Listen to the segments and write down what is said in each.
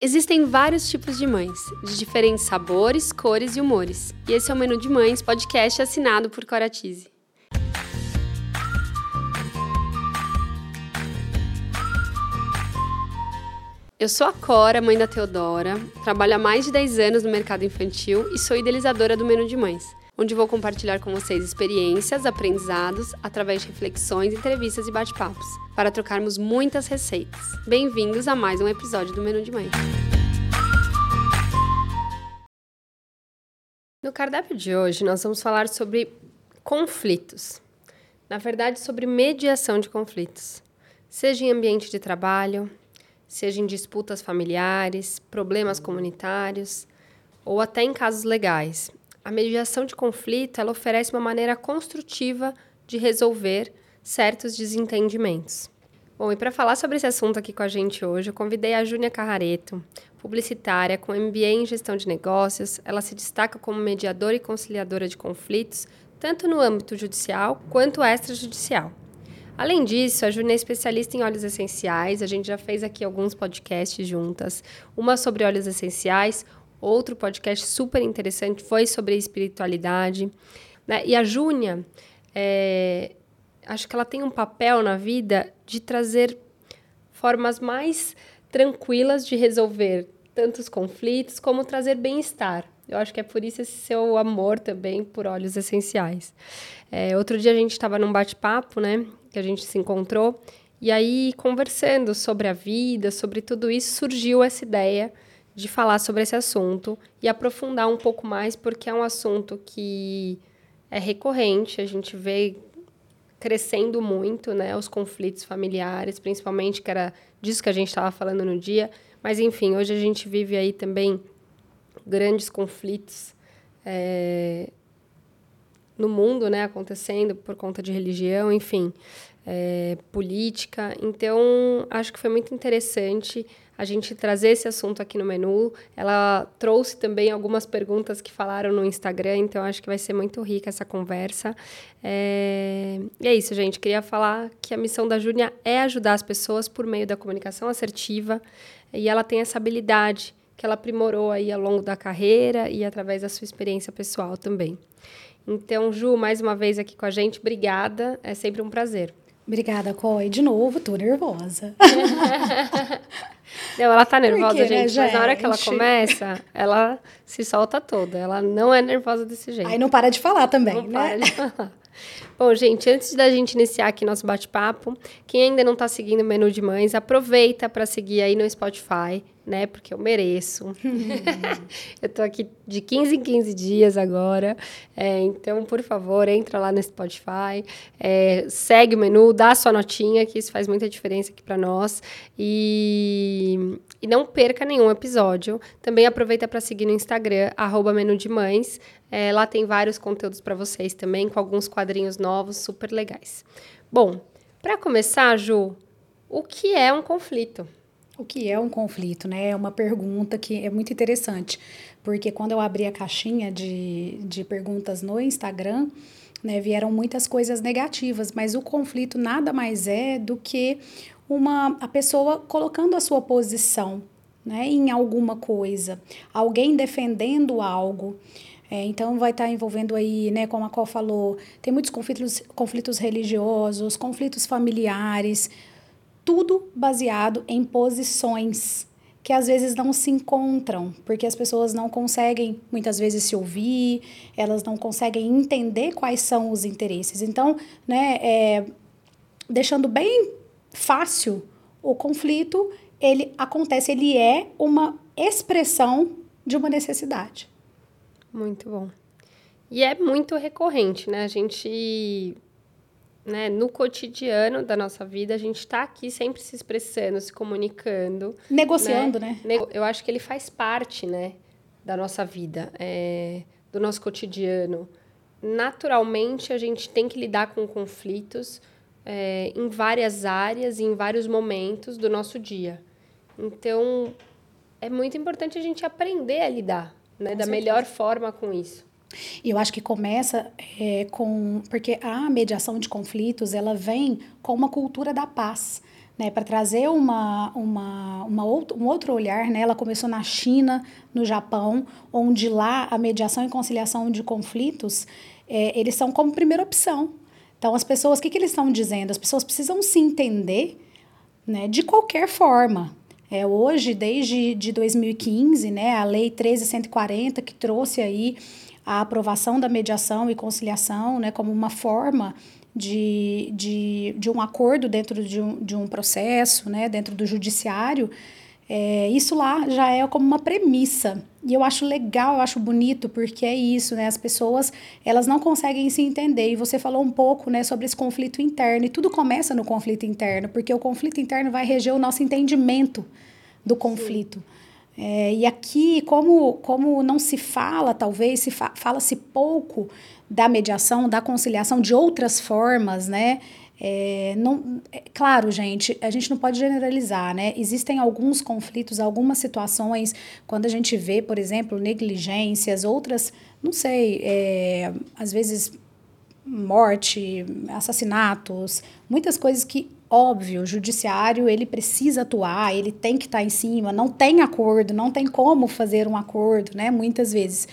Existem vários tipos de mães, de diferentes sabores, cores e humores. E esse é o Menu de Mães, podcast assinado por Coratize. Eu sou a Cora, mãe da Teodora, trabalho há mais de 10 anos no mercado infantil e sou idealizadora do Menu de Mães, onde vou compartilhar com vocês experiências, aprendizados, através de reflexões, entrevistas e bate-papos, para trocarmos muitas receitas. Bem-vindos a mais um episódio do Menu de Mães. No cardápio de hoje, nós vamos falar sobre conflitos. Na verdade, sobre mediação de conflitos, seja em ambiente de trabalho, seja em disputas familiares, problemas comunitários ou até em casos legais. A mediação de conflito ela oferece uma maneira construtiva de resolver certos desentendimentos. Bom, e para falar sobre esse assunto aqui com a gente hoje, eu convidei a Júnia Carrareto, publicitária com MBA em Gestão de Negócios. Ela se destaca como mediadora e conciliadora de conflitos, tanto no âmbito judicial quanto extrajudicial. Além disso, a Júnia é especialista em óleos essenciais. A gente já fez aqui alguns podcasts juntas. Uma sobre óleos essenciais, outro podcast super interessante foi sobre espiritualidade. Né? E a Júnia, é, acho que ela tem um papel na vida de trazer formas mais tranquilas de resolver tantos conflitos, como trazer bem-estar. Eu acho que é por isso esse seu amor também por óleos essenciais. É, outro dia a gente estava num bate-papo, né? que a gente se encontrou. E aí, conversando sobre a vida, sobre tudo isso, surgiu essa ideia de falar sobre esse assunto e aprofundar um pouco mais, porque é um assunto que é recorrente, a gente vê crescendo muito, né, os conflitos familiares, principalmente, que era disso que a gente estava falando no dia. Mas, enfim, hoje a gente vive aí também grandes conflitos é, no mundo, né, acontecendo por conta de religião, enfim, é, política. Então, acho que foi muito interessante a gente trazer esse assunto aqui no menu. Ela trouxe também algumas perguntas que falaram no Instagram, então acho que vai ser muito rica essa conversa. É... E é isso, gente. Queria falar que a missão da Júnia é ajudar as pessoas por meio da comunicação assertiva e ela tem essa habilidade que ela aprimorou aí ao longo da carreira e através da sua experiência pessoal também. Então, Ju, mais uma vez aqui com a gente, obrigada. É sempre um prazer. Obrigada, Coi. De novo, tô nervosa. não, ela tá nervosa, Porque, gente, né, mas na hora que ela começa, ela se solta toda. Ela não é nervosa desse jeito. Aí não para de falar também, não né? Para de falar. Bom, gente, antes da gente iniciar aqui nosso bate-papo, quem ainda não está seguindo o Menu de Mães, aproveita para seguir aí no Spotify, né? Porque eu mereço. eu tô aqui de 15 em 15 dias agora. É, então, por favor, entra lá no Spotify, é, segue o menu, dá a sua notinha, que isso faz muita diferença aqui para nós. E, e não perca nenhum episódio. Também aproveita para seguir no Instagram, arroba Menu de Mães. É, lá tem vários conteúdos para vocês também, com alguns quadrinhos novos super legais. Bom, para começar, Ju, o que é um conflito? O que é um conflito, né? É uma pergunta que é muito interessante, porque quando eu abri a caixinha de, de perguntas no Instagram, né, vieram muitas coisas negativas, mas o conflito nada mais é do que uma a pessoa colocando a sua posição, né, em alguma coisa, alguém defendendo algo. É, então vai estar tá envolvendo aí, né, como a Col falou, tem muitos conflitos, conflitos religiosos, conflitos familiares, tudo baseado em posições que às vezes não se encontram, porque as pessoas não conseguem muitas vezes se ouvir, elas não conseguem entender quais são os interesses. Então, né, é, deixando bem fácil o conflito, ele acontece, ele é uma expressão de uma necessidade. Muito bom. E é muito recorrente, né? A gente né, no cotidiano da nossa vida, a gente está aqui sempre se expressando, se comunicando. Negociando, né? né? Eu acho que ele faz parte, né, da nossa vida, é, do nosso cotidiano. Naturalmente, a gente tem que lidar com conflitos é, em várias áreas e em vários momentos do nosso dia. Então, é muito importante a gente aprender a lidar né, da melhor forma com isso. E eu acho que começa é, com. Porque a mediação de conflitos ela vem com uma cultura da paz. né, para trazer uma, uma, uma outro, um outro olhar. Né? Ela começou na China, no Japão, onde lá a mediação e conciliação de conflitos, é, eles são como primeira opção. Então, as pessoas, o que, que eles estão dizendo? As pessoas precisam se entender né, de qualquer forma. É, hoje, desde de 2015, né, a Lei 13140, que trouxe aí a aprovação da mediação e conciliação né, como uma forma de, de, de um acordo dentro de um, de um processo, né, dentro do judiciário, é, isso lá já é como uma premissa. E eu acho legal, eu acho bonito, porque é isso, né? As pessoas, elas não conseguem se entender. E você falou um pouco, né, sobre esse conflito interno. E tudo começa no conflito interno, porque o conflito interno vai reger o nosso entendimento do conflito. É, e aqui, como, como não se fala, talvez, se fa fala-se pouco da mediação, da conciliação, de outras formas, né? É, não, é, claro, gente, a gente não pode generalizar, né? Existem alguns conflitos, algumas situações, quando a gente vê, por exemplo, negligências, outras, não sei, é, às vezes morte, assassinatos, muitas coisas que óbvio, o judiciário ele precisa atuar, ele tem que estar tá em cima, não tem acordo, não tem como fazer um acordo, né? Muitas vezes.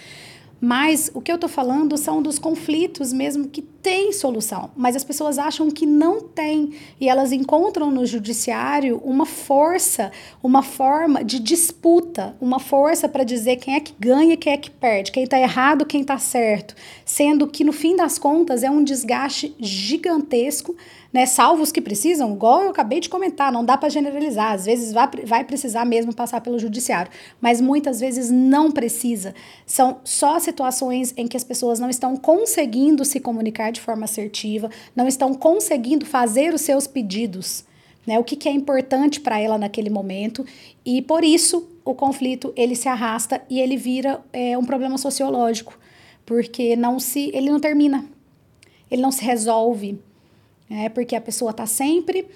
Mas o que eu estou falando são dos conflitos mesmo que tem solução, mas as pessoas acham que não tem. E elas encontram no judiciário uma força, uma forma de disputa, uma força para dizer quem é que ganha, quem é que perde, quem está errado, quem está certo, sendo que no fim das contas é um desgaste gigantesco né? Que precisam, igual eu acabei de comentar, não dá para generalizar. Às vezes vai, vai precisar mesmo passar pelo judiciário, mas muitas vezes não precisa. São só situações em que as pessoas não estão conseguindo se comunicar de forma assertiva, não estão conseguindo fazer os seus pedidos. Né, o que, que é importante para ela naquele momento e por isso o conflito ele se arrasta e ele vira é, um problema sociológico porque não se ele não termina ele não se resolve é porque a pessoa está sempre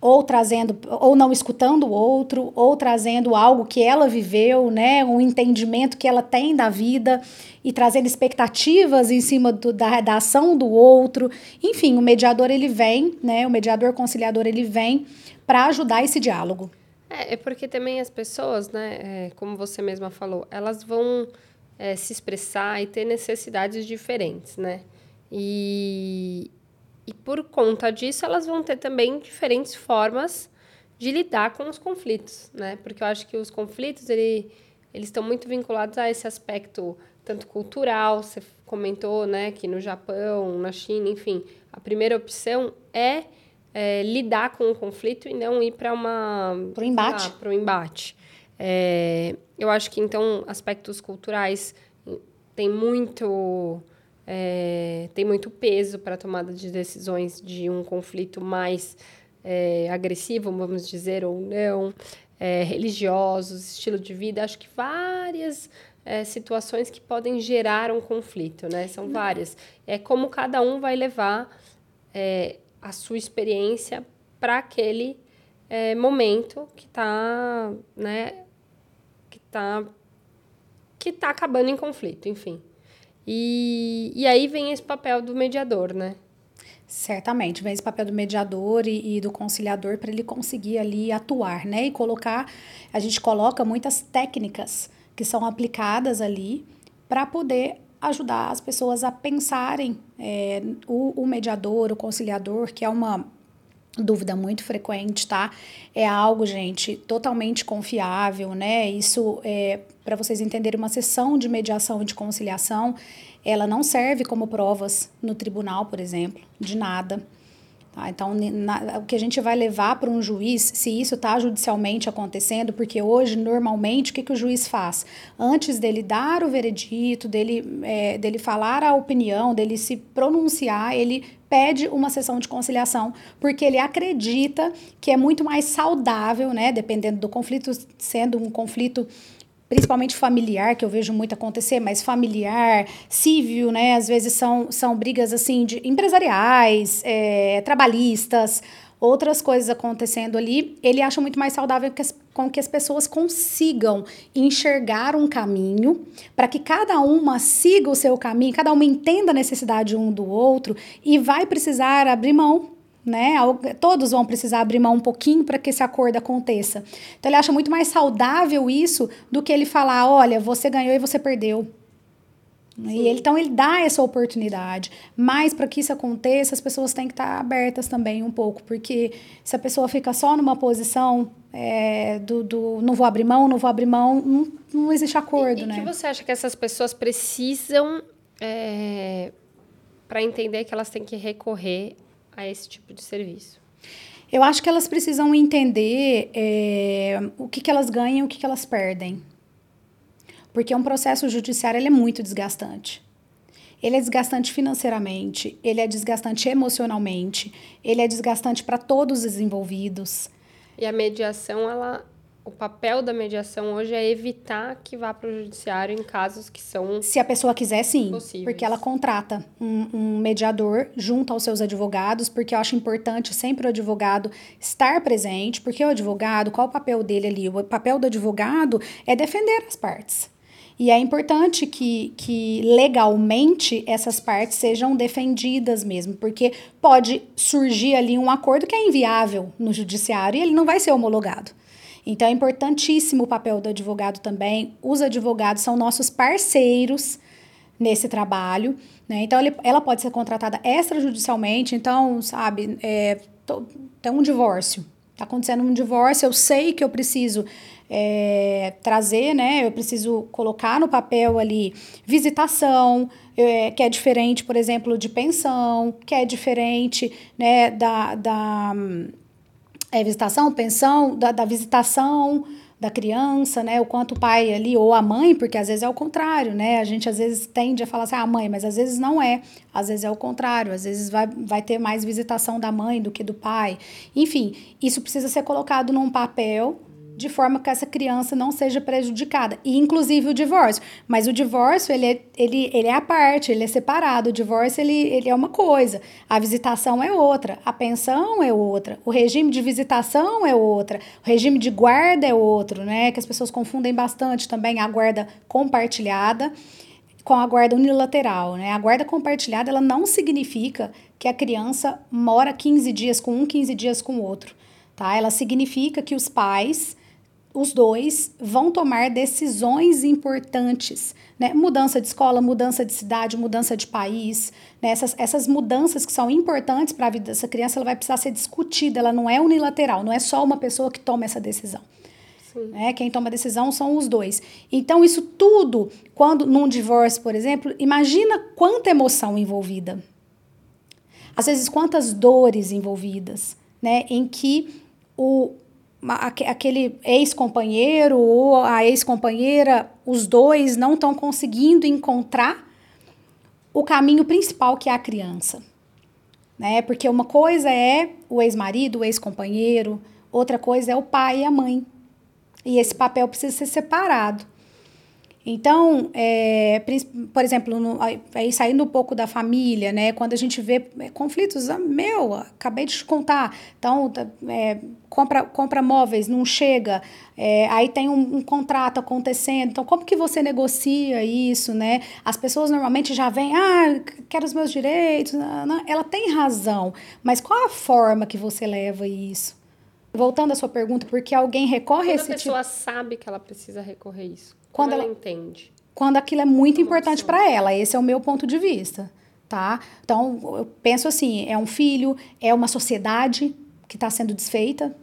ou trazendo ou não escutando o outro ou trazendo algo que ela viveu né? Um entendimento que ela tem da vida e trazendo expectativas em cima do, da, da ação do outro. Enfim o mediador ele vem né? O mediador conciliador ele vem para ajudar esse diálogo. É, é, porque também as pessoas né é, como você mesma falou elas vão é, se expressar e ter necessidades diferentes né? E, e por conta disso, elas vão ter também diferentes formas de lidar com os conflitos, né? Porque eu acho que os conflitos, ele, eles estão muito vinculados a esse aspecto tanto cultural, você comentou, né, que no Japão, na China, enfim, a primeira opção é, é lidar com o conflito e não ir para uma para o embate. Para o embate. É, eu acho que então aspectos culturais tem muito é, tem muito peso para a tomada de decisões de um conflito mais é, agressivo, vamos dizer, ou não, é, religiosos, estilo de vida. Acho que várias é, situações que podem gerar um conflito, né? São várias. É como cada um vai levar é, a sua experiência para aquele é, momento que está, né? Que está que tá acabando em conflito, enfim. E, e aí vem esse papel do mediador, né? Certamente, vem esse papel do mediador e, e do conciliador para ele conseguir ali atuar, né? E colocar, a gente coloca muitas técnicas que são aplicadas ali para poder ajudar as pessoas a pensarem é, o, o mediador, o conciliador, que é uma dúvida muito frequente, tá? É algo, gente, totalmente confiável, né? Isso é para vocês entenderem uma sessão de mediação e de conciliação, ela não serve como provas no tribunal, por exemplo, de nada. Tá? Então, na, o que a gente vai levar para um juiz, se isso está judicialmente acontecendo, porque hoje, normalmente, o que, que o juiz faz? Antes dele dar o veredito, dele, é, dele falar a opinião, dele se pronunciar, ele pede uma sessão de conciliação, porque ele acredita que é muito mais saudável, né, dependendo do conflito, sendo um conflito principalmente familiar, que eu vejo muito acontecer, mas familiar, civil, né, às vezes são, são brigas assim de empresariais, é, trabalhistas, outras coisas acontecendo ali, ele acha muito mais saudável que as, com que as pessoas consigam enxergar um caminho para que cada uma siga o seu caminho, cada uma entenda a necessidade um do outro e vai precisar abrir mão né? Todos vão precisar abrir mão um pouquinho para que esse acordo aconteça. Então ele acha muito mais saudável isso do que ele falar, olha, você ganhou e você perdeu. E ele, então ele dá essa oportunidade. Mas para que isso aconteça, as pessoas têm que estar abertas também um pouco, porque se a pessoa fica só numa posição é, do, do não vou abrir mão, não vou abrir mão, não, não existe acordo, e, né? O que você acha que essas pessoas precisam é, para entender que elas têm que recorrer a esse tipo de serviço? Eu acho que elas precisam entender é, o que, que elas ganham e o que, que elas perdem. Porque um processo judiciário ele é muito desgastante. Ele é desgastante financeiramente, ele é desgastante emocionalmente, ele é desgastante para todos os envolvidos. E a mediação, ela, o papel da mediação hoje é evitar que vá para o judiciário em casos que são. Se a pessoa quiser, sim. Possíveis. Porque ela contrata um, um, mediador junto aos seus advogados, porque eu acho importante sempre o advogado estar presente, porque o advogado, qual o papel dele ali? O papel do advogado é defender as partes. E é importante que, que legalmente essas partes sejam defendidas mesmo, porque pode surgir ali um acordo que é inviável no judiciário e ele não vai ser homologado. Então é importantíssimo o papel do advogado também. Os advogados são nossos parceiros nesse trabalho. Né? Então, ele, ela pode ser contratada extrajudicialmente. Então, sabe, é, tô, tem um divórcio. Está acontecendo um divórcio, eu sei que eu preciso é, trazer, né? Eu preciso colocar no papel ali visitação, é, que é diferente, por exemplo, de pensão, que é diferente, né, da, da é, visitação, pensão, da, da visitação da criança, né? O quanto o pai ali, ou a mãe, porque às vezes é o contrário, né? A gente às vezes tende a falar assim, ah, mãe, mas às vezes não é. Às vezes é o contrário, às vezes vai, vai ter mais visitação da mãe do que do pai. Enfim, isso precisa ser colocado num papel de forma que essa criança não seja prejudicada, e inclusive o divórcio. Mas o divórcio, ele é, ele, ele é a parte, ele é separado. O divórcio, ele, ele é uma coisa, a visitação é outra, a pensão é outra, o regime de visitação é outra, o regime de guarda é outro, né? Que as pessoas confundem bastante também a guarda compartilhada com a guarda unilateral, né? A guarda compartilhada, ela não significa que a criança mora 15 dias com um, 15 dias com o outro, tá? Ela significa que os pais os dois vão tomar decisões importantes, né? Mudança de escola, mudança de cidade, mudança de país, né? essas, essas mudanças que são importantes para a vida dessa criança, ela vai precisar ser discutida, ela não é unilateral, não é só uma pessoa que toma essa decisão. Né? Quem toma a decisão são os dois. Então, isso tudo, quando num divórcio, por exemplo, imagina quanta emoção envolvida. Às vezes, quantas dores envolvidas, né? Em que o, aquele ex-companheiro ou a ex-companheira, os dois não estão conseguindo encontrar o caminho principal que é a criança. Né? Porque uma coisa é o ex-marido, o ex-companheiro, outra coisa é o pai e a mãe. E esse papel precisa ser separado. Então, é, por exemplo, no, aí saindo um pouco da família, né? Quando a gente vê é, conflitos, ah, meu, acabei de te contar. Então, é, compra, compra móveis, não chega. É, aí tem um, um, contrato acontecendo. Então, como que você negocia isso, né? As pessoas normalmente já vêm, ah, quero os meus direitos. Não, não. Ela tem razão, mas qual a forma que você leva isso? Voltando à sua pergunta, porque alguém recorre Quando a esse tipo... a pessoa sabe que ela precisa recorrer isso quando ela, ela entende? Quando aquilo é muito importante para ela. Esse é o meu ponto de vista, tá? Então, eu penso assim, é um filho, é uma sociedade que está sendo desfeita,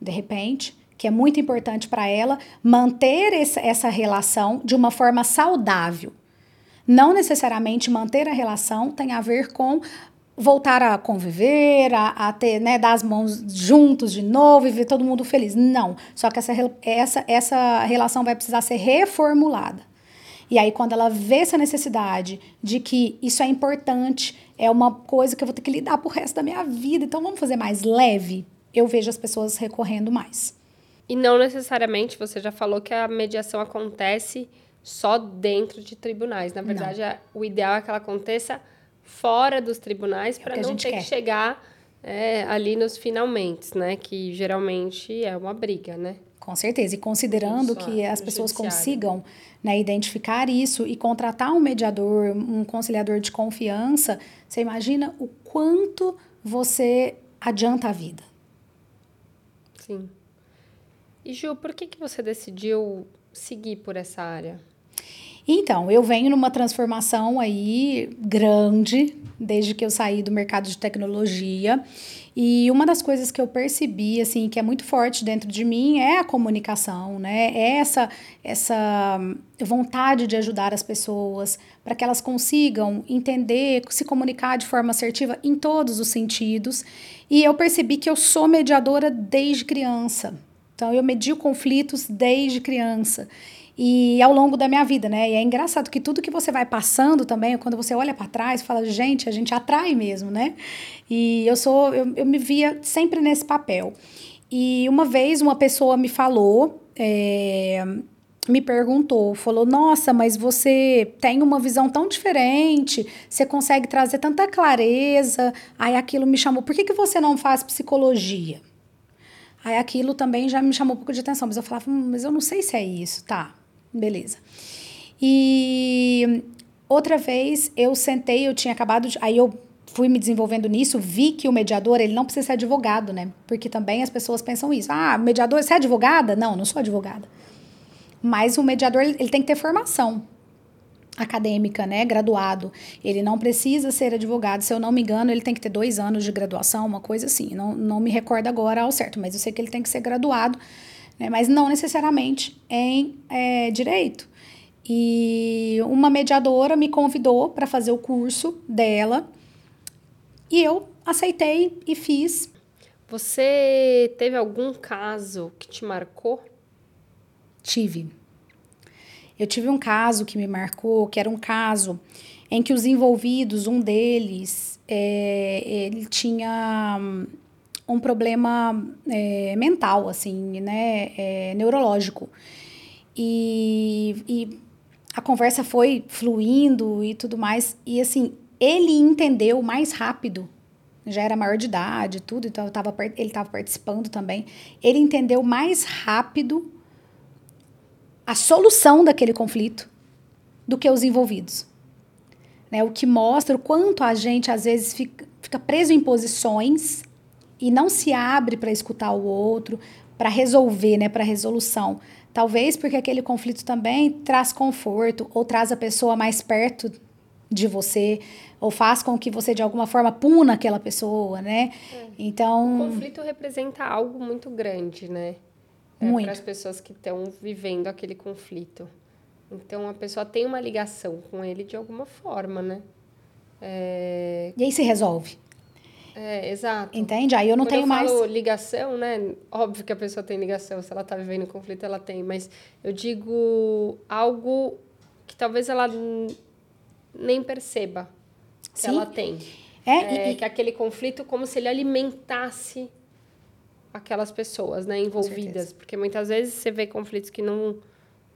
de repente, que é muito importante para ela manter essa, essa relação de uma forma saudável. Não necessariamente manter a relação tem a ver com voltar a conviver, a, a, ter, né, dar as mãos juntos de novo e ver todo mundo feliz. Não. Só que essa, essa, essa relação vai precisar ser reformulada. E aí, quando ela vê essa necessidade de que isso é importante, é uma coisa que eu vou ter que lidar pro resto da minha vida, então vamos fazer mais leve, eu vejo as pessoas recorrendo mais. E não necessariamente, você já falou que a mediação acontece só dentro de tribunais. Na verdade, é, o ideal é que ela aconteça fora dos tribunais é para não ter quer. que chegar é, ali nos finalmente, né? Que geralmente é uma briga, né? Com certeza. E considerando que as pessoas judiciário. consigam né, identificar isso e contratar um mediador, um conciliador de confiança, você imagina o quanto você adianta a vida. Sim. E Ju, por que, que você decidiu seguir por essa área? Então, eu venho numa transformação aí grande, desde que eu saí do mercado de tecnologia. E uma das coisas que eu percebi, assim, que é muito forte dentro de mim é a comunicação, né? É essa, essa vontade de ajudar as pessoas para que elas consigam entender, se comunicar de forma assertiva em todos os sentidos. E eu percebi que eu sou mediadora desde criança. Então, eu medio conflitos desde criança e ao longo da minha vida, né? E é engraçado que tudo que você vai passando também, quando você olha para trás, fala, gente, a gente atrai mesmo, né? E eu sou, eu, eu me via sempre nesse papel. E uma vez uma pessoa me falou, é, me perguntou, falou: Nossa, mas você tem uma visão tão diferente, você consegue trazer tanta clareza. Aí aquilo me chamou: Por que, que você não faz psicologia? Aí aquilo também já me chamou um pouco de atenção, mas eu falava: hum, Mas eu não sei se é isso, tá? Beleza. E outra vez eu sentei, eu tinha acabado de. Aí eu fui me desenvolvendo nisso, vi que o mediador, ele não precisa ser advogado, né? Porque também as pessoas pensam isso. Ah, mediador, você é advogada? Não, não sou advogada. Mas o mediador, ele tem que ter formação acadêmica, né? Graduado. Ele não precisa ser advogado. Se eu não me engano, ele tem que ter dois anos de graduação, uma coisa assim. Não, não me recordo agora ao certo, mas eu sei que ele tem que ser graduado né? mas não necessariamente em é, direito. E uma mediadora me convidou para fazer o curso dela e eu aceitei e fiz. Você teve algum caso que te marcou? Tive. Eu tive um caso que me marcou, que era um caso em que os envolvidos, um deles, é, ele tinha um problema é, mental, assim, né, é, neurológico. E, e a conversa foi fluindo e tudo mais. E, assim, ele entendeu mais rápido. Já era maior de idade, tudo, então tava, ele estava participando também. Ele entendeu mais rápido a solução daquele conflito do que os envolvidos. Né? O que mostra o quanto a gente, às vezes, fica, fica preso em posições e não se abre para escutar o outro, para resolver, né, para resolução. Talvez porque aquele conflito também traz conforto ou traz a pessoa mais perto de você ou faz com que você de alguma forma puna aquela pessoa, né? É. Então, o conflito representa algo muito grande, né? É. Para as pessoas que estão vivendo aquele conflito. Então a pessoa tem uma ligação com ele de alguma forma, né? É... E aí se resolve. É, exato. Entende? Aí eu não Quando tenho eu mais. Falo ligação, né? Óbvio que a pessoa tem ligação, se ela tá vivendo conflito, ela tem, mas eu digo algo que talvez ela nem perceba que Sim. ela tem. É, é e... que aquele conflito como se ele alimentasse aquelas pessoas, né, envolvidas, porque muitas vezes você vê conflitos que não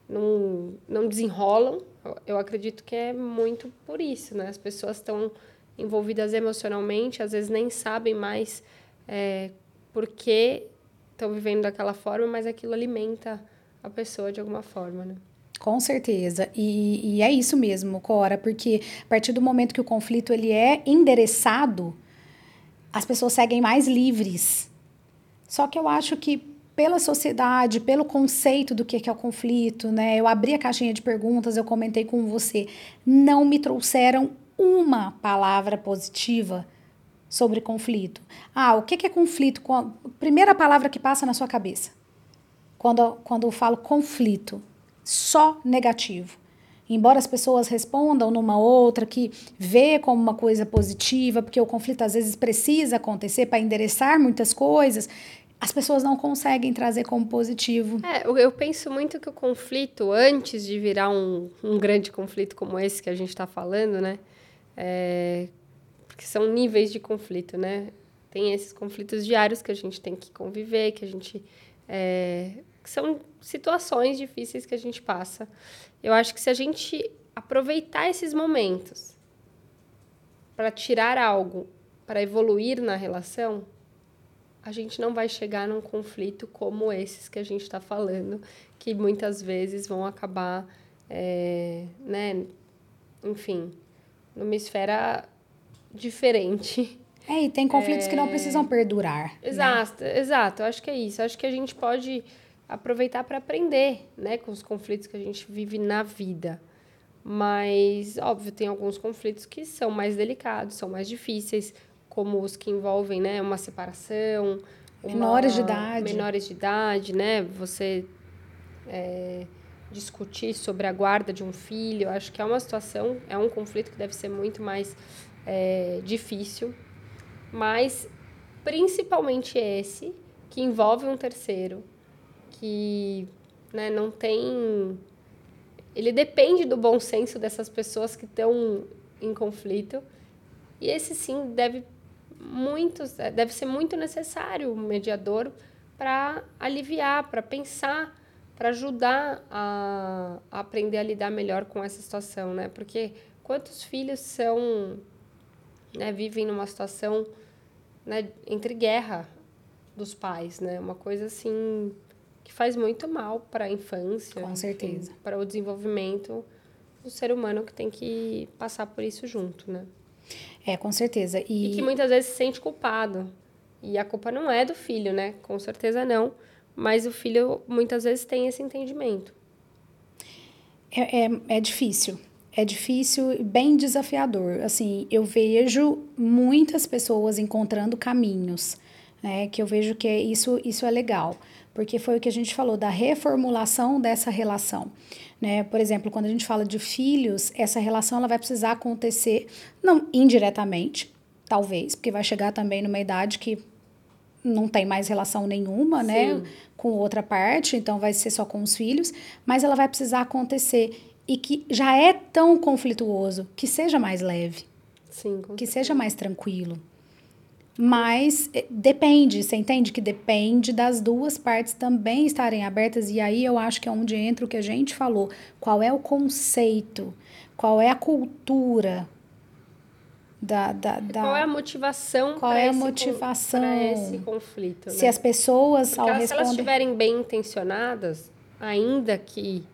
não, não desenrolam. Eu acredito que é muito por isso, né? As pessoas estão envolvidas emocionalmente, às vezes nem sabem mais é, por que estão vivendo daquela forma, mas aquilo alimenta a pessoa de alguma forma, né? Com certeza. E, e é isso mesmo, Cora, porque a partir do momento que o conflito ele é endereçado, as pessoas seguem mais livres. Só que eu acho que pela sociedade, pelo conceito do que é o conflito, né? Eu abri a caixinha de perguntas, eu comentei com você, não me trouxeram uma palavra positiva sobre conflito. Ah, o que é conflito? Primeira palavra que passa na sua cabeça. Quando, quando eu falo conflito, só negativo. Embora as pessoas respondam numa outra que vê como uma coisa positiva, porque o conflito às vezes precisa acontecer para endereçar muitas coisas, as pessoas não conseguem trazer como positivo. É, eu penso muito que o conflito, antes de virar um, um grande conflito como esse que a gente está falando, né? É, porque são níveis de conflito, né? Tem esses conflitos diários que a gente tem que conviver, que a gente. É, que são situações difíceis que a gente passa. Eu acho que se a gente aproveitar esses momentos para tirar algo, para evoluir na relação, a gente não vai chegar num conflito como esses que a gente está falando, que muitas vezes vão acabar, é, né? Enfim, numa esfera diferente É, e tem conflitos é... que não precisam perdurar. Né? Exato, né? exato. Eu acho que é isso. Eu acho que a gente pode aproveitar para aprender, né, com os conflitos que a gente vive na vida. Mas, óbvio, tem alguns conflitos que são mais delicados, são mais difíceis, como os que envolvem, né, uma separação, uma, menores de idade, menores de idade, né, você é, discutir sobre a guarda de um filho, acho que é uma situação, é um conflito que deve ser muito mais é, difícil, mas principalmente esse que envolve um terceiro, que né, não tem. Ele depende do bom senso dessas pessoas que estão em conflito. E esse sim deve muito, deve ser muito necessário o mediador para aliviar, para pensar, para ajudar a, a, aprender a lidar melhor com essa situação, né? Porque quantos filhos são, né, vivem numa situação né, entre guerra dos pais, né? Uma coisa assim que faz muito mal para a infância. Com certeza. Para o desenvolvimento do ser humano que tem que passar por isso junto, né? É, com certeza. E, e que muitas vezes se sente culpado. E a culpa não é do filho, né? Com certeza não. Mas o filho muitas vezes tem esse entendimento. É, é, é difícil. É difícil e bem desafiador. Assim, eu vejo muitas pessoas encontrando caminhos, né? Que eu vejo que isso, isso é legal porque foi o que a gente falou da reformulação dessa relação. Né? Por exemplo, quando a gente fala de filhos, essa relação ela vai precisar acontecer, não indiretamente, talvez, porque vai chegar também numa idade que não tem mais relação nenhuma, né, Sim. né, com outra parte, então vai ser só com os filhos, mas ela vai precisar acontecer e que já é tão conflituoso que seja mais leve, Sim, que seja mais tranquilo. Mas eh, depende, você entende que depende das duas partes também estarem abertas, e aí eu acho que é onde entra o que a gente falou. Qual é o conceito? Qual é a cultura? Da, da, da... Qual é a motivação qual é a motivação para esse conflito? Se né? as pessoas Porque ao elas, responder... se elas estiverem bem intencionadas, ainda que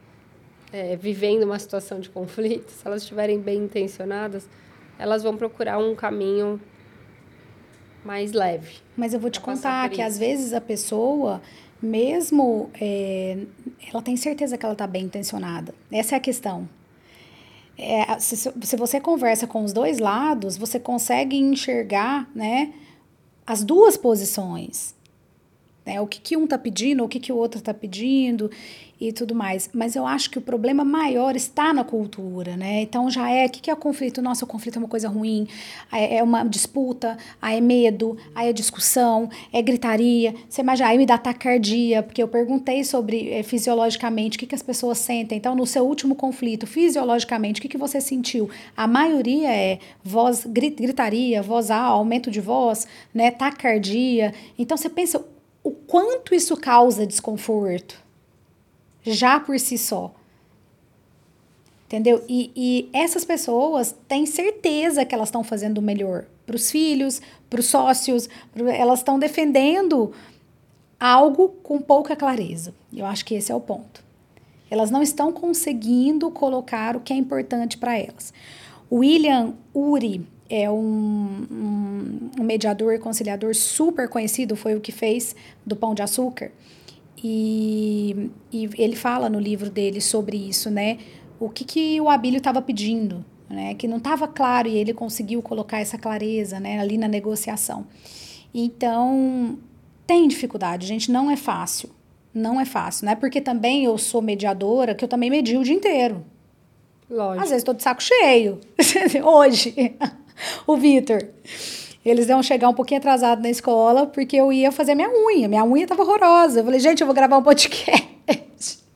é, vivendo uma situação de conflito, se elas estiverem bem intencionadas, elas vão procurar um caminho mais leve. Mas eu vou te contar que às vezes a pessoa, mesmo é, ela tem certeza que ela está bem intencionada. Essa é a questão. É, se, se você conversa com os dois lados, você consegue enxergar né, as duas posições. Né? O que, que um está pedindo, o que, que o outro está pedindo e tudo mais. Mas eu acho que o problema maior está na cultura, né? Então já é, o que, que é o conflito? Nossa, o conflito é uma coisa ruim, é uma disputa, aí é medo, aí é discussão, é gritaria. Você imagina, aí me dá taquicardia, porque eu perguntei sobre é, fisiologicamente o que, que as pessoas sentem. Então, no seu último conflito, fisiologicamente, o que, que você sentiu? A maioria é voz, gritaria, voz alta, aumento de voz, né? Taquicardia. Então, você pensa quanto isso causa desconforto já por si só. Entendeu? E, e essas pessoas têm certeza que elas estão fazendo o melhor para os filhos, para os sócios, pro, elas estão defendendo algo com pouca clareza. Eu acho que esse é o ponto. Elas não estão conseguindo colocar o que é importante para elas. William Uri é um, um, um mediador e conciliador super conhecido, foi o que fez do Pão de Açúcar. E, e ele fala no livro dele sobre isso, né? O que, que o Abílio estava pedindo, né? Que não estava claro e ele conseguiu colocar essa clareza, né? Ali na negociação. Então, tem dificuldade, gente, não é fácil. Não é fácil, não é porque também eu sou mediadora que eu também medio o dia inteiro. Lógico. Às vezes estou de saco cheio. Hoje, o Vitor. Eles iam chegar um pouquinho atrasado na escola porque eu ia fazer minha unha. Minha unha tava horrorosa. Eu falei, gente, eu vou gravar um podcast.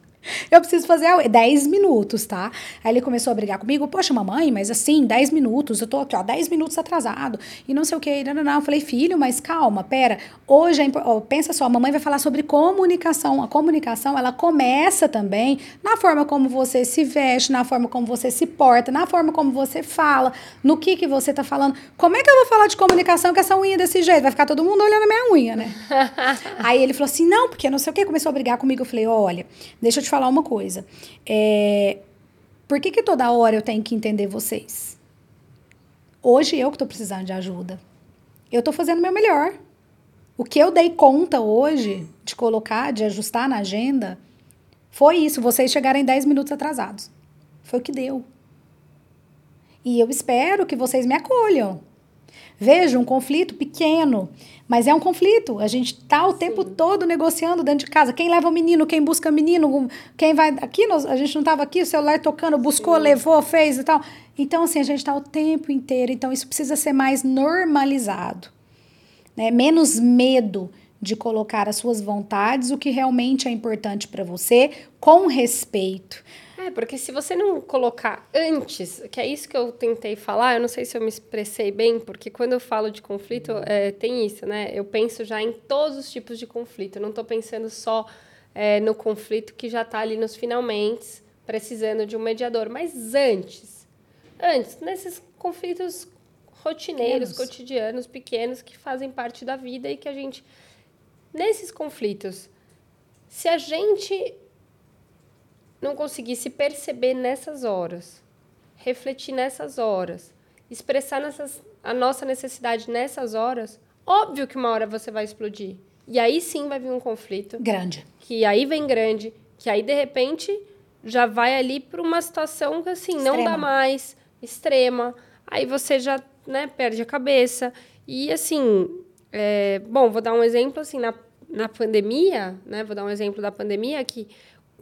Eu preciso fazer 10 minutos, tá? Aí ele começou a brigar comigo. Poxa, mamãe, mas assim, 10 minutos, eu tô aqui, ó, 10 minutos atrasado. E não sei o que. Não, não, não. Eu falei, filho, mas calma, pera. Hoje, é ó, pensa só, a mamãe vai falar sobre comunicação. A comunicação, ela começa também na forma como você se veste, na forma como você se porta, na forma como você fala, no que que você tá falando. Como é que eu vou falar de comunicação com essa unha desse jeito? Vai ficar todo mundo olhando a minha unha, né? Aí ele falou assim, não, porque não sei o que. Começou a brigar comigo. Eu falei, olha, deixa eu te falar uma coisa. É, por que, que toda hora eu tenho que entender vocês? Hoje eu que estou precisando de ajuda. eu estou fazendo o meu melhor. O que eu dei conta hoje de colocar, de ajustar na agenda, foi isso. Vocês chegarem 10 minutos atrasados. Foi o que deu. E eu espero que vocês me acolham. Veja, um conflito pequeno, mas é um conflito. A gente está o Sim. tempo todo negociando dentro de casa. Quem leva o menino, quem busca o menino, quem vai. Aqui, nós, a gente não estava aqui, o celular tocando, buscou, Sim. levou, fez e tal. Então, assim, a gente está o tempo inteiro. Então, isso precisa ser mais normalizado. Né? Menos medo de colocar as suas vontades, o que realmente é importante para você, com respeito. É, porque se você não colocar antes, que é isso que eu tentei falar, eu não sei se eu me expressei bem, porque quando eu falo de conflito, é, tem isso, né? Eu penso já em todos os tipos de conflito, eu não estou pensando só é, no conflito que já está ali nos finalmente, precisando de um mediador, mas antes, antes, nesses conflitos rotineiros, pequenos. cotidianos, pequenos, que fazem parte da vida e que a gente. Nesses conflitos, se a gente não conseguir se perceber nessas horas, refletir nessas horas, expressar nessas, a nossa necessidade nessas horas, óbvio que uma hora você vai explodir. E aí sim vai vir um conflito. Grande. Que aí vem grande, que aí de repente já vai ali para uma situação que assim, extrema. não dá mais, extrema. Aí você já né, perde a cabeça. E assim, é, bom, vou dar um exemplo assim, na, na pandemia, né? Vou dar um exemplo da pandemia que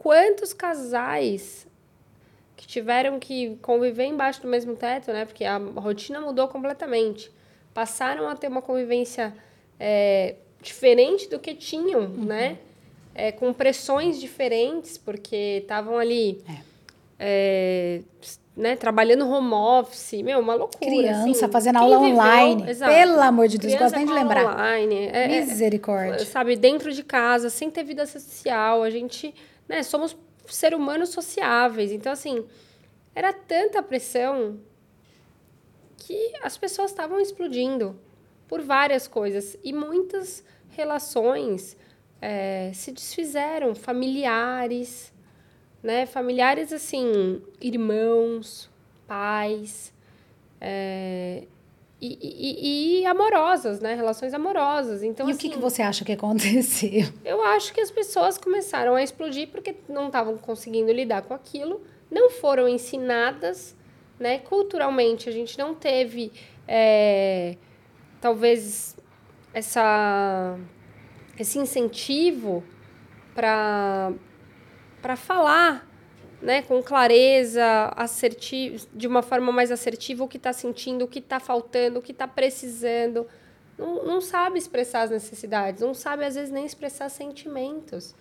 quantos casais que tiveram que conviver embaixo do mesmo teto, né? Porque a rotina mudou completamente. Passaram a ter uma convivência é, diferente do que tinham, uhum. né? É, com pressões diferentes, porque estavam ali é. É, né, trabalhando home office, meu, uma loucura. Criança assim, fazendo aula viveu, online. Exato. Pelo amor de Deus, gosto nem de lembrar. Online. É, é, Misericórdia. sabe, dentro de casa, sem ter vida social, a gente né, somos seres humanos sociáveis. Então, assim, era tanta pressão que as pessoas estavam explodindo por várias coisas. E muitas relações é, se desfizeram, familiares, né? Familiares, assim, irmãos, pais. É, e, e, e, amorosas, né? Relações amorosas. Então, e assim, o que, que assim, você acha que aconteceu? Eu acho que as pessoas começaram a explodir porque não estavam conseguindo lidar com aquilo, não foram ensinadas, né? Culturalmente, a gente não teve, é, talvez, essa, esse incentivo para falar né, com clareza, assertivo, de uma forma mais assertiva o que está sentindo, o que está faltando, o que está precisando. Não, não sabe expressar as necessidades, não sabe às vezes nem expressar sentimentos.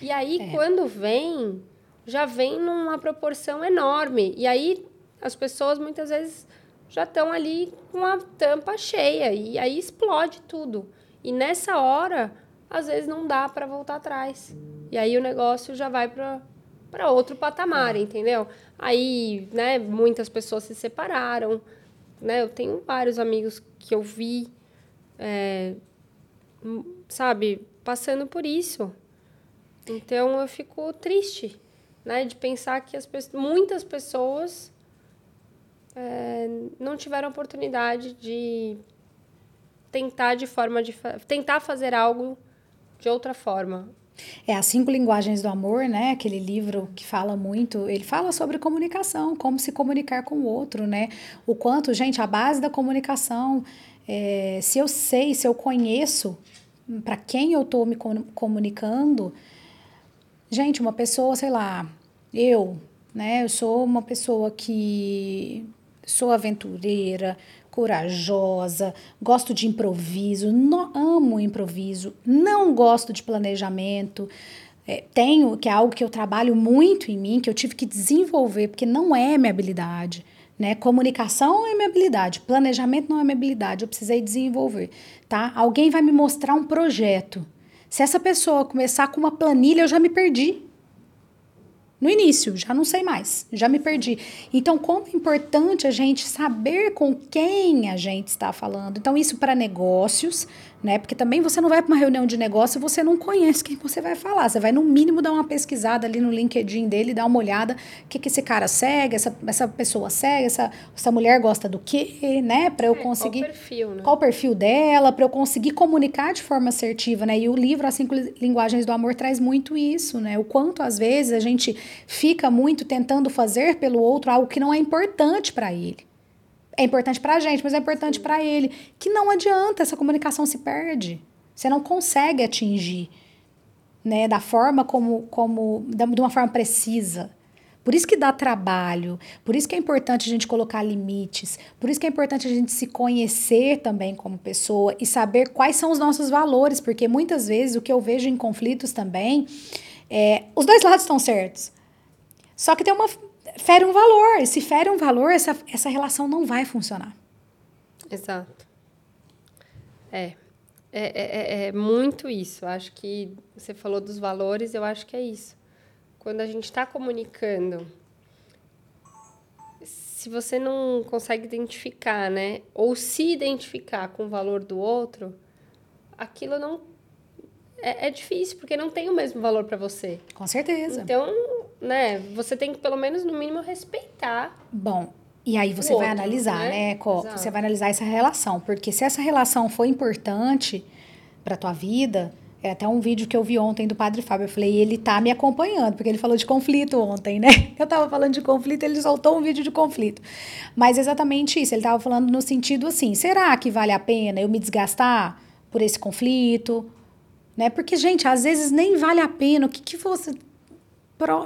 E aí, é. quando vem, já vem numa proporção enorme. E aí, as pessoas muitas vezes já estão ali com a tampa cheia e aí explode tudo. E nessa hora, às vezes não dá para voltar atrás. E aí o negócio já vai para para outro patamar, é. entendeu? Aí, né, muitas pessoas se separaram, né? Eu tenho vários amigos que eu vi, é, sabe, passando por isso. Então, eu fico triste, né, de pensar que as pessoas, muitas pessoas é, não tiveram oportunidade de tentar de forma de tentar fazer algo de outra forma é as cinco linguagens do amor, né? Aquele livro que fala muito, ele fala sobre comunicação, como se comunicar com o outro, né? O quanto, gente, a base da comunicação, é, se eu sei, se eu conheço para quem eu estou me comunicando, gente, uma pessoa, sei lá, eu, né? Eu sou uma pessoa que sou aventureira, corajosa, gosto de improviso, no, amo improviso, não gosto de planejamento. É, tenho, que é algo que eu trabalho muito em mim, que eu tive que desenvolver, porque não é minha habilidade. Né? Comunicação é minha habilidade, planejamento não é minha habilidade, eu precisei desenvolver, tá? Alguém vai me mostrar um projeto. Se essa pessoa começar com uma planilha, eu já me perdi. No início, já não sei mais, já me perdi. Então, como é importante a gente saber com quem a gente está falando. Então, isso para negócios, né? Porque também você não vai para uma reunião de negócio e você não conhece quem você vai falar. Você vai, no mínimo, dar uma pesquisada ali no LinkedIn dele, dar uma olhada o que, que esse cara segue, essa, essa pessoa segue, essa, essa mulher gosta do quê, né? Para eu é, conseguir. Qual o perfil, né? Qual o perfil dela, para eu conseguir comunicar de forma assertiva, né? E o livro, As Cinco Linguagens do Amor, traz muito isso, né? O quanto, às vezes, a gente fica muito tentando fazer pelo outro algo que não é importante para ele é importante para a gente, mas é importante para ele. Que não adianta, essa comunicação se perde. Você não consegue atingir, né, da forma como, como de uma forma precisa. Por isso que dá trabalho, por isso que é importante a gente colocar limites, por isso que é importante a gente se conhecer também como pessoa e saber quais são os nossos valores, porque muitas vezes o que eu vejo em conflitos também é os dois lados estão certos. Só que tem uma, fere um valor. Se fere um valor, essa, essa relação não vai funcionar. Exato. É. É, é, é, é muito isso. Acho que você falou dos valores, eu acho que é isso. Quando a gente está comunicando, se você não consegue identificar, né? Ou se identificar com o valor do outro, aquilo não. É, é difícil, porque não tem o mesmo valor para você. Com certeza. Então, né? Você tem que, pelo menos, no mínimo, respeitar. Bom, e aí você vai outro, analisar, né? né? Você vai analisar essa relação. Porque se essa relação foi importante para tua vida, é até um vídeo que eu vi ontem do Padre Fábio. Eu falei, ele tá me acompanhando, porque ele falou de conflito ontem, né? Eu tava falando de conflito, ele soltou um vídeo de conflito. Mas exatamente isso, ele tava falando no sentido assim: será que vale a pena eu me desgastar por esse conflito? Né? Porque, gente, às vezes nem vale a pena. O que, que você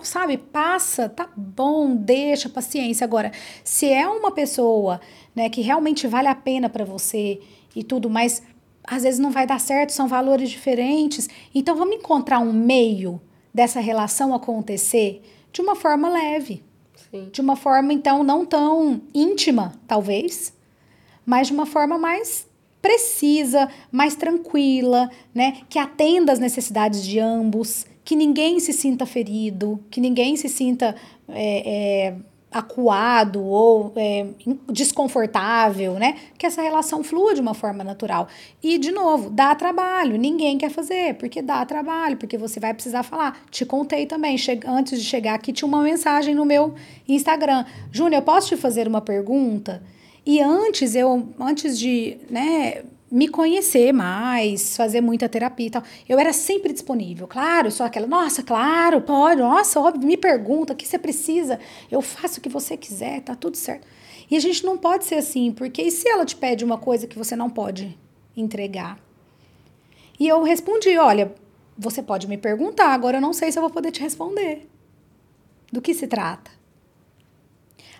sabe, passa, tá bom, deixa, paciência. Agora, se é uma pessoa, né, que realmente vale a pena para você e tudo, mas às vezes não vai dar certo, são valores diferentes. Então vamos encontrar um meio dessa relação acontecer de uma forma leve. Sim. De uma forma então não tão íntima, talvez, mas de uma forma mais precisa, mais tranquila, né, que atenda às necessidades de ambos que ninguém se sinta ferido, que ninguém se sinta é, é, acuado ou é, desconfortável, né? Que essa relação flua de uma forma natural. E, de novo, dá trabalho, ninguém quer fazer, porque dá trabalho, porque você vai precisar falar. Te contei também, antes de chegar aqui, tinha uma mensagem no meu Instagram. Júnior, eu posso te fazer uma pergunta? E antes eu, antes de, né, me conhecer mais, fazer muita terapia e tal. Eu era sempre disponível, claro, só aquela, nossa, claro, pode, nossa, óbvio, me pergunta o que você precisa, eu faço o que você quiser, tá tudo certo. E a gente não pode ser assim, porque e se ela te pede uma coisa que você não pode entregar? E eu respondi, olha, você pode me perguntar, agora eu não sei se eu vou poder te responder. Do que se trata?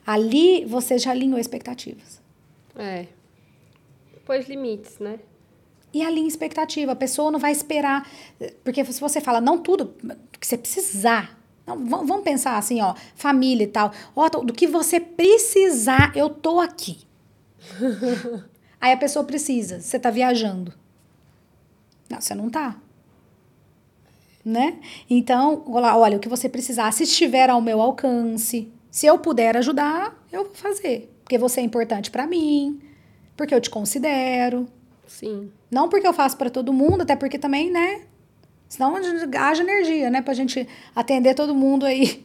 Ali você já alinhou expectativas. É pôs limites, né? E a linha expectativa, a pessoa não vai esperar. Porque se você fala, não tudo que você precisar. Não, vamos pensar assim, ó, família e tal. Ó, do que você precisar, eu tô aqui. Aí a pessoa precisa, você tá viajando. Não, você não tá. Né? Então, olha, o que você precisar, se estiver ao meu alcance, se eu puder ajudar, eu vou fazer. Porque você é importante para mim, porque eu te considero. Sim. Não porque eu faço para todo mundo, até porque também, né? Senão haja energia, né? Pra gente atender todo mundo aí.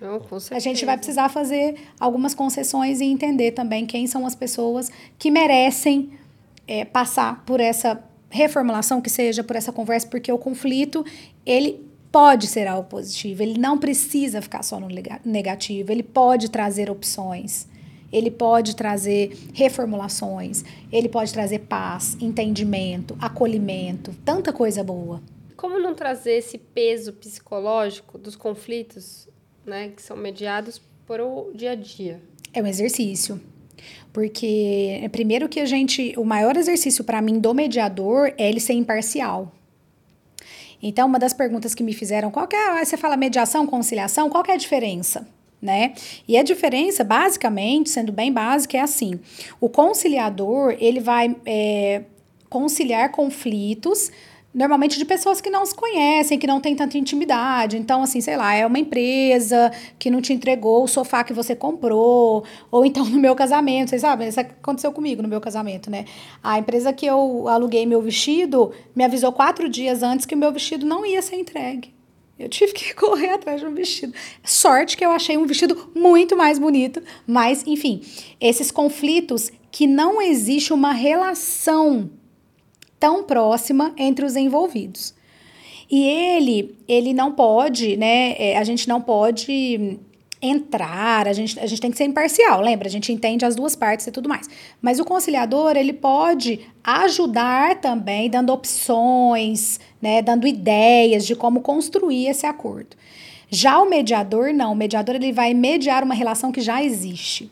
Não, com certeza. A gente vai precisar fazer algumas concessões e entender também quem são as pessoas que merecem é, passar por essa reformulação, que seja por essa conversa, porque o conflito, ele pode ser algo positivo, ele não precisa ficar só no negativo, ele pode trazer opções ele pode trazer reformulações, ele pode trazer paz, entendimento, acolhimento, tanta coisa boa. Como não trazer esse peso psicológico dos conflitos, né, que são mediados por o dia a dia? É um exercício. Porque é primeiro que a gente, o maior exercício para mim do mediador é ele ser imparcial. Então, uma das perguntas que me fizeram, qual que é, você fala mediação, conciliação, qual que é a diferença? Né? E a diferença, basicamente, sendo bem básica, é assim: o conciliador ele vai é, conciliar conflitos normalmente de pessoas que não se conhecem, que não têm tanta intimidade. Então, assim, sei lá, é uma empresa que não te entregou o sofá que você comprou, ou então no meu casamento, vocês sabem, isso aconteceu comigo no meu casamento, né? A empresa que eu aluguei meu vestido me avisou quatro dias antes que o meu vestido não ia ser entregue. Eu tive que correr atrás de um vestido. Sorte que eu achei um vestido muito mais bonito, mas enfim, esses conflitos que não existe uma relação tão próxima entre os envolvidos. E ele, ele não pode, né? É, a gente não pode entrar, a gente, a gente tem que ser imparcial, lembra? A gente entende as duas partes e tudo mais. Mas o conciliador, ele pode ajudar também, dando opções, né, dando ideias de como construir esse acordo. Já o mediador, não. O mediador, ele vai mediar uma relação que já existe.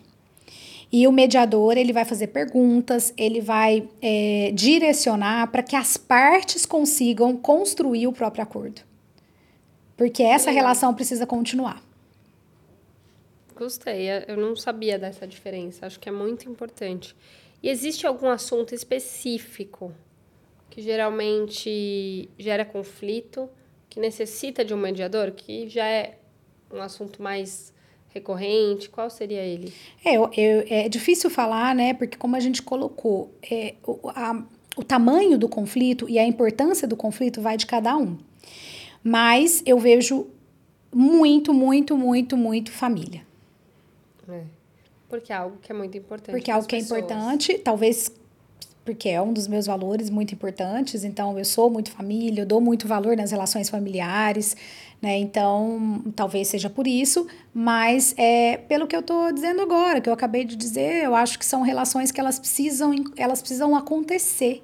E o mediador ele vai fazer perguntas, ele vai é, direcionar para que as partes consigam construir o próprio acordo. Porque essa relação precisa continuar. Gostei, eu não sabia dessa diferença, acho que é muito importante. E existe algum assunto específico que geralmente gera conflito, que necessita de um mediador, que já é um assunto mais recorrente? Qual seria ele? É, eu, é difícil falar, né? Porque como a gente colocou, é, a, o tamanho do conflito e a importância do conflito vai de cada um. Mas eu vejo muito, muito, muito, muito família. É. Porque é algo que é muito importante. Porque é algo que pessoas. é importante, talvez porque é um dos meus valores muito importantes. Então, eu sou muito família, eu dou muito valor nas relações familiares, né? Então, talvez seja por isso, mas é pelo que eu estou dizendo agora, que eu acabei de dizer, eu acho que são relações que elas precisam, elas precisam acontecer.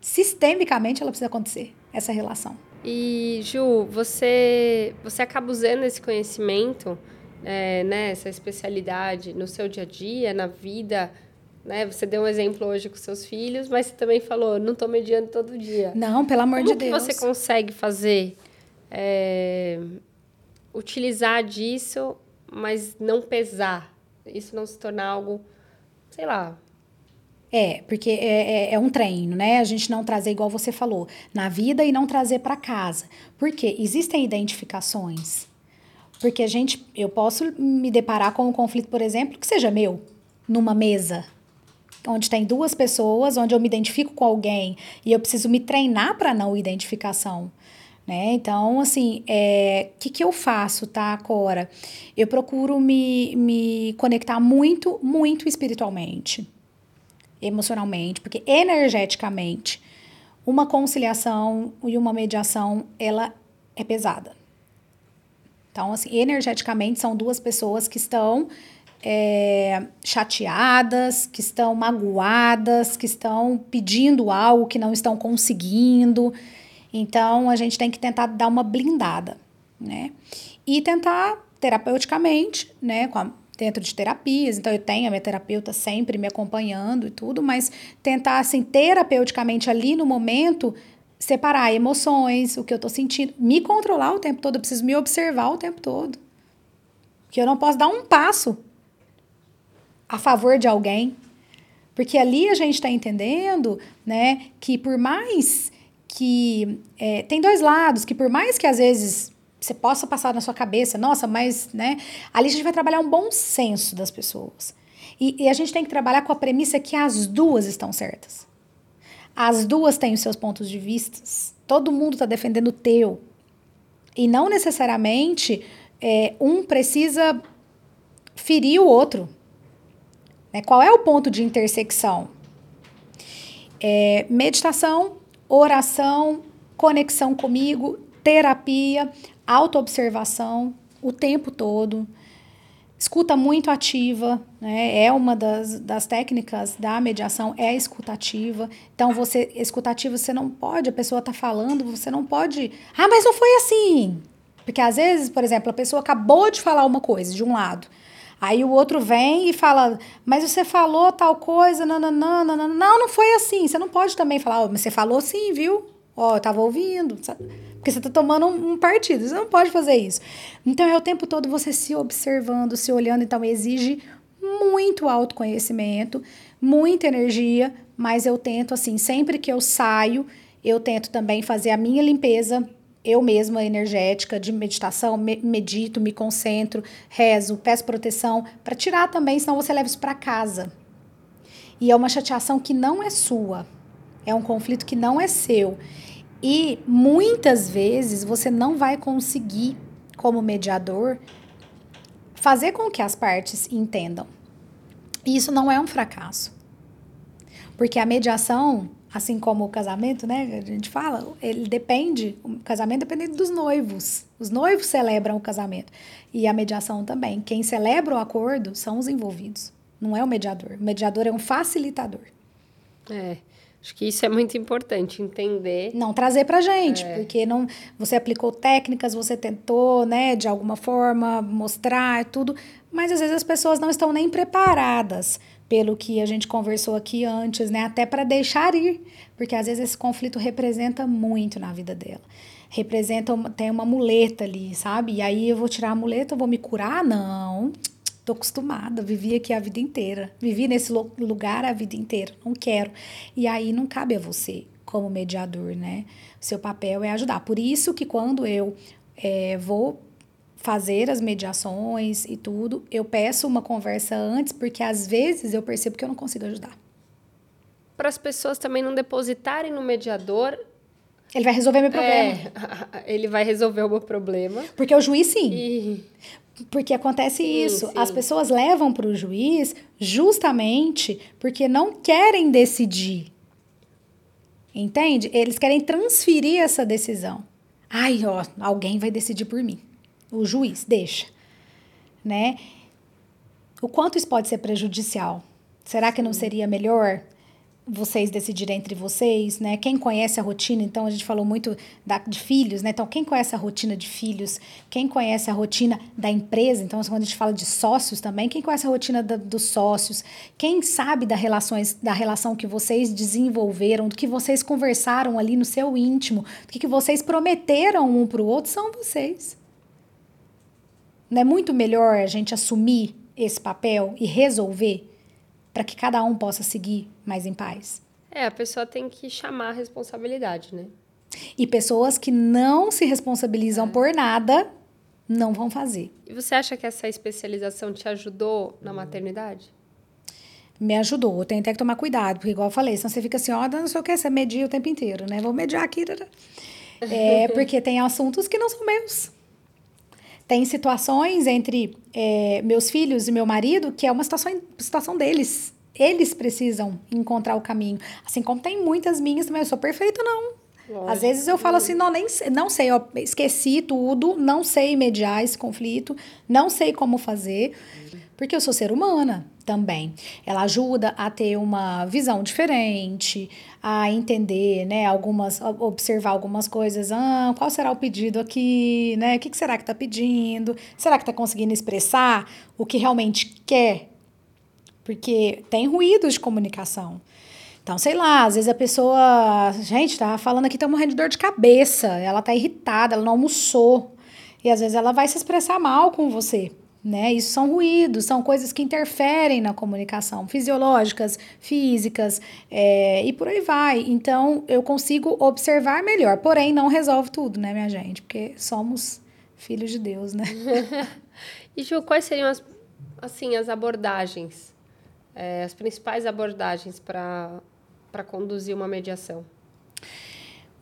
Sistemicamente, ela precisa acontecer, essa relação. E, Ju, você, você acaba usando esse conhecimento, é, né, essa especialidade no seu dia a dia, na vida né? Você deu um exemplo hoje com seus filhos, mas você também falou, não estou mediando todo dia. Não, pelo amor Como de Deus. Como que você consegue fazer, é, utilizar disso, mas não pesar? Isso não se tornar algo, sei lá... É, porque é, é, é um treino, né? A gente não trazer, igual você falou, na vida e não trazer para casa. Porque existem identificações. Porque a gente, eu posso me deparar com um conflito, por exemplo, que seja meu, numa mesa, onde tem duas pessoas, onde eu me identifico com alguém e eu preciso me treinar para não identificação. Né? Então, assim, o é, que, que eu faço, tá, Cora? Eu procuro me, me conectar muito, muito espiritualmente, emocionalmente, porque energeticamente, uma conciliação e uma mediação, ela é pesada. Então, assim, energeticamente, são duas pessoas que estão é, chateadas, que estão magoadas, que estão pedindo algo que não estão conseguindo. Então, a gente tem que tentar dar uma blindada, né? E tentar terapeuticamente, né, a, dentro de terapias. Então, eu tenho a minha terapeuta sempre me acompanhando e tudo, mas tentar, assim, terapeuticamente ali no momento, separar emoções, o que eu tô sentindo, me controlar o tempo todo, eu preciso me observar o tempo todo. Que eu não posso dar um passo a favor de alguém. Porque ali a gente está entendendo né, que por mais que. É, tem dois lados, que por mais que às vezes você possa passar na sua cabeça, nossa, mas. Né, ali a gente vai trabalhar um bom senso das pessoas. E, e a gente tem que trabalhar com a premissa que as duas estão certas. As duas têm os seus pontos de vista. Todo mundo está defendendo o teu. E não necessariamente é, um precisa ferir o outro. Né? Qual é o ponto de intersecção? É, meditação, oração, conexão comigo, terapia, autoobservação o tempo todo. Escuta muito ativa, né? É uma das, das técnicas da mediação, é escutativa. Então, você, escutativa, você não pode, a pessoa está falando, você não pode. Ah, mas não foi assim. Porque às vezes, por exemplo, a pessoa acabou de falar uma coisa de um lado. Aí o outro vem e fala, mas você falou tal coisa, nananã, nananã. Não, não foi assim. Você não pode também falar, oh, mas você falou sim, viu? Ó, oh, eu tava ouvindo. Sabe? Porque você tá tomando um, um, partido. Você não pode fazer isso. Então é o tempo todo você se observando, se olhando. Então exige muito autoconhecimento, muita energia, mas eu tento, assim, sempre que eu saio, Eu tento também fazer a minha limpeza eu mesma energética de meditação, me medito, me concentro, rezo, peço proteção para tirar também, senão você leva isso para casa. E é uma chateação que não é sua. É um conflito que não é seu. E muitas vezes você não vai conseguir, como mediador, fazer com que as partes entendam. E isso não é um fracasso. Porque a mediação assim como o casamento, né? A gente fala, ele depende, o casamento depende dos noivos. Os noivos celebram o casamento. E a mediação também. Quem celebra o acordo são os envolvidos, não é o mediador. O mediador é um facilitador. É. Acho que isso é muito importante, entender. Não trazer pra gente, é. porque não, você aplicou técnicas, você tentou, né, de alguma forma mostrar tudo, mas às vezes as pessoas não estão nem preparadas pelo que a gente conversou aqui antes, né? Até para deixar ir, porque às vezes esse conflito representa muito na vida dela. Representa, tem uma muleta ali, sabe? E aí eu vou tirar a muleta, eu vou me curar? Não. Tô acostumada, vivi aqui a vida inteira. Vivi nesse lugar a vida inteira. Não quero. E aí não cabe a você, como mediador, né? Seu papel é ajudar. Por isso que quando eu é, vou fazer as mediações e tudo, eu peço uma conversa antes, porque às vezes eu percebo que eu não consigo ajudar. Para as pessoas também não depositarem no mediador. Ele vai resolver meu problema. É, ele vai resolver o meu problema. Porque o juiz sim. E... Porque acontece isso. Sim, sim. As pessoas levam para o juiz justamente porque não querem decidir. Entende? Eles querem transferir essa decisão. Ai, ó, alguém vai decidir por mim o juiz deixa, né? O quanto isso pode ser prejudicial? Será que não seria melhor vocês decidirem entre vocês, né? Quem conhece a rotina, então a gente falou muito da, de filhos, né? Então, quem conhece a rotina de filhos, quem conhece a rotina da empresa, então quando a gente fala de sócios também, quem conhece a rotina da, dos sócios, quem sabe da relações, da relação que vocês desenvolveram, do que vocês conversaram ali no seu íntimo, do que, que vocês prometeram um para o outro, são vocês. Não é muito melhor a gente assumir esse papel e resolver para que cada um possa seguir mais em paz? É, a pessoa tem que chamar a responsabilidade, né? E pessoas que não se responsabilizam é. por nada não vão fazer. E você acha que essa especialização te ajudou na maternidade? Me ajudou. Eu tenho até que tomar cuidado, porque, igual eu falei, senão você fica assim, ó, oh, não sei o que, você medir o tempo inteiro, né? Vou mediar aqui. É, porque tem assuntos que não são meus. Tem situações entre é, meus filhos e meu marido que é uma situação, situação deles. Eles precisam encontrar o caminho. Assim como tem muitas minhas também. Eu sou perfeita, não. Lógico. Às vezes eu falo assim, não, nem não sei, eu esqueci tudo, não sei mediar esse conflito, não sei como fazer, porque eu sou ser humana também. Ela ajuda a ter uma visão diferente, a entender, né, algumas, observar algumas coisas. Ah, qual será o pedido aqui, né? O que, que será que está pedindo? Será que está conseguindo expressar o que realmente quer? Porque tem ruídos de comunicação. Então, sei lá, às vezes a pessoa, gente, tá falando aqui, tá morrendo de dor de cabeça, ela tá irritada, ela não almoçou. E às vezes ela vai se expressar mal com você né? Isso são ruídos, são coisas que interferem na comunicação, fisiológicas, físicas, é, e por aí vai. Então, eu consigo observar melhor, porém, não resolve tudo, né, minha gente? Porque somos filhos de Deus, né? e, Ju, quais seriam as, assim, as abordagens, é, as principais abordagens para conduzir uma mediação?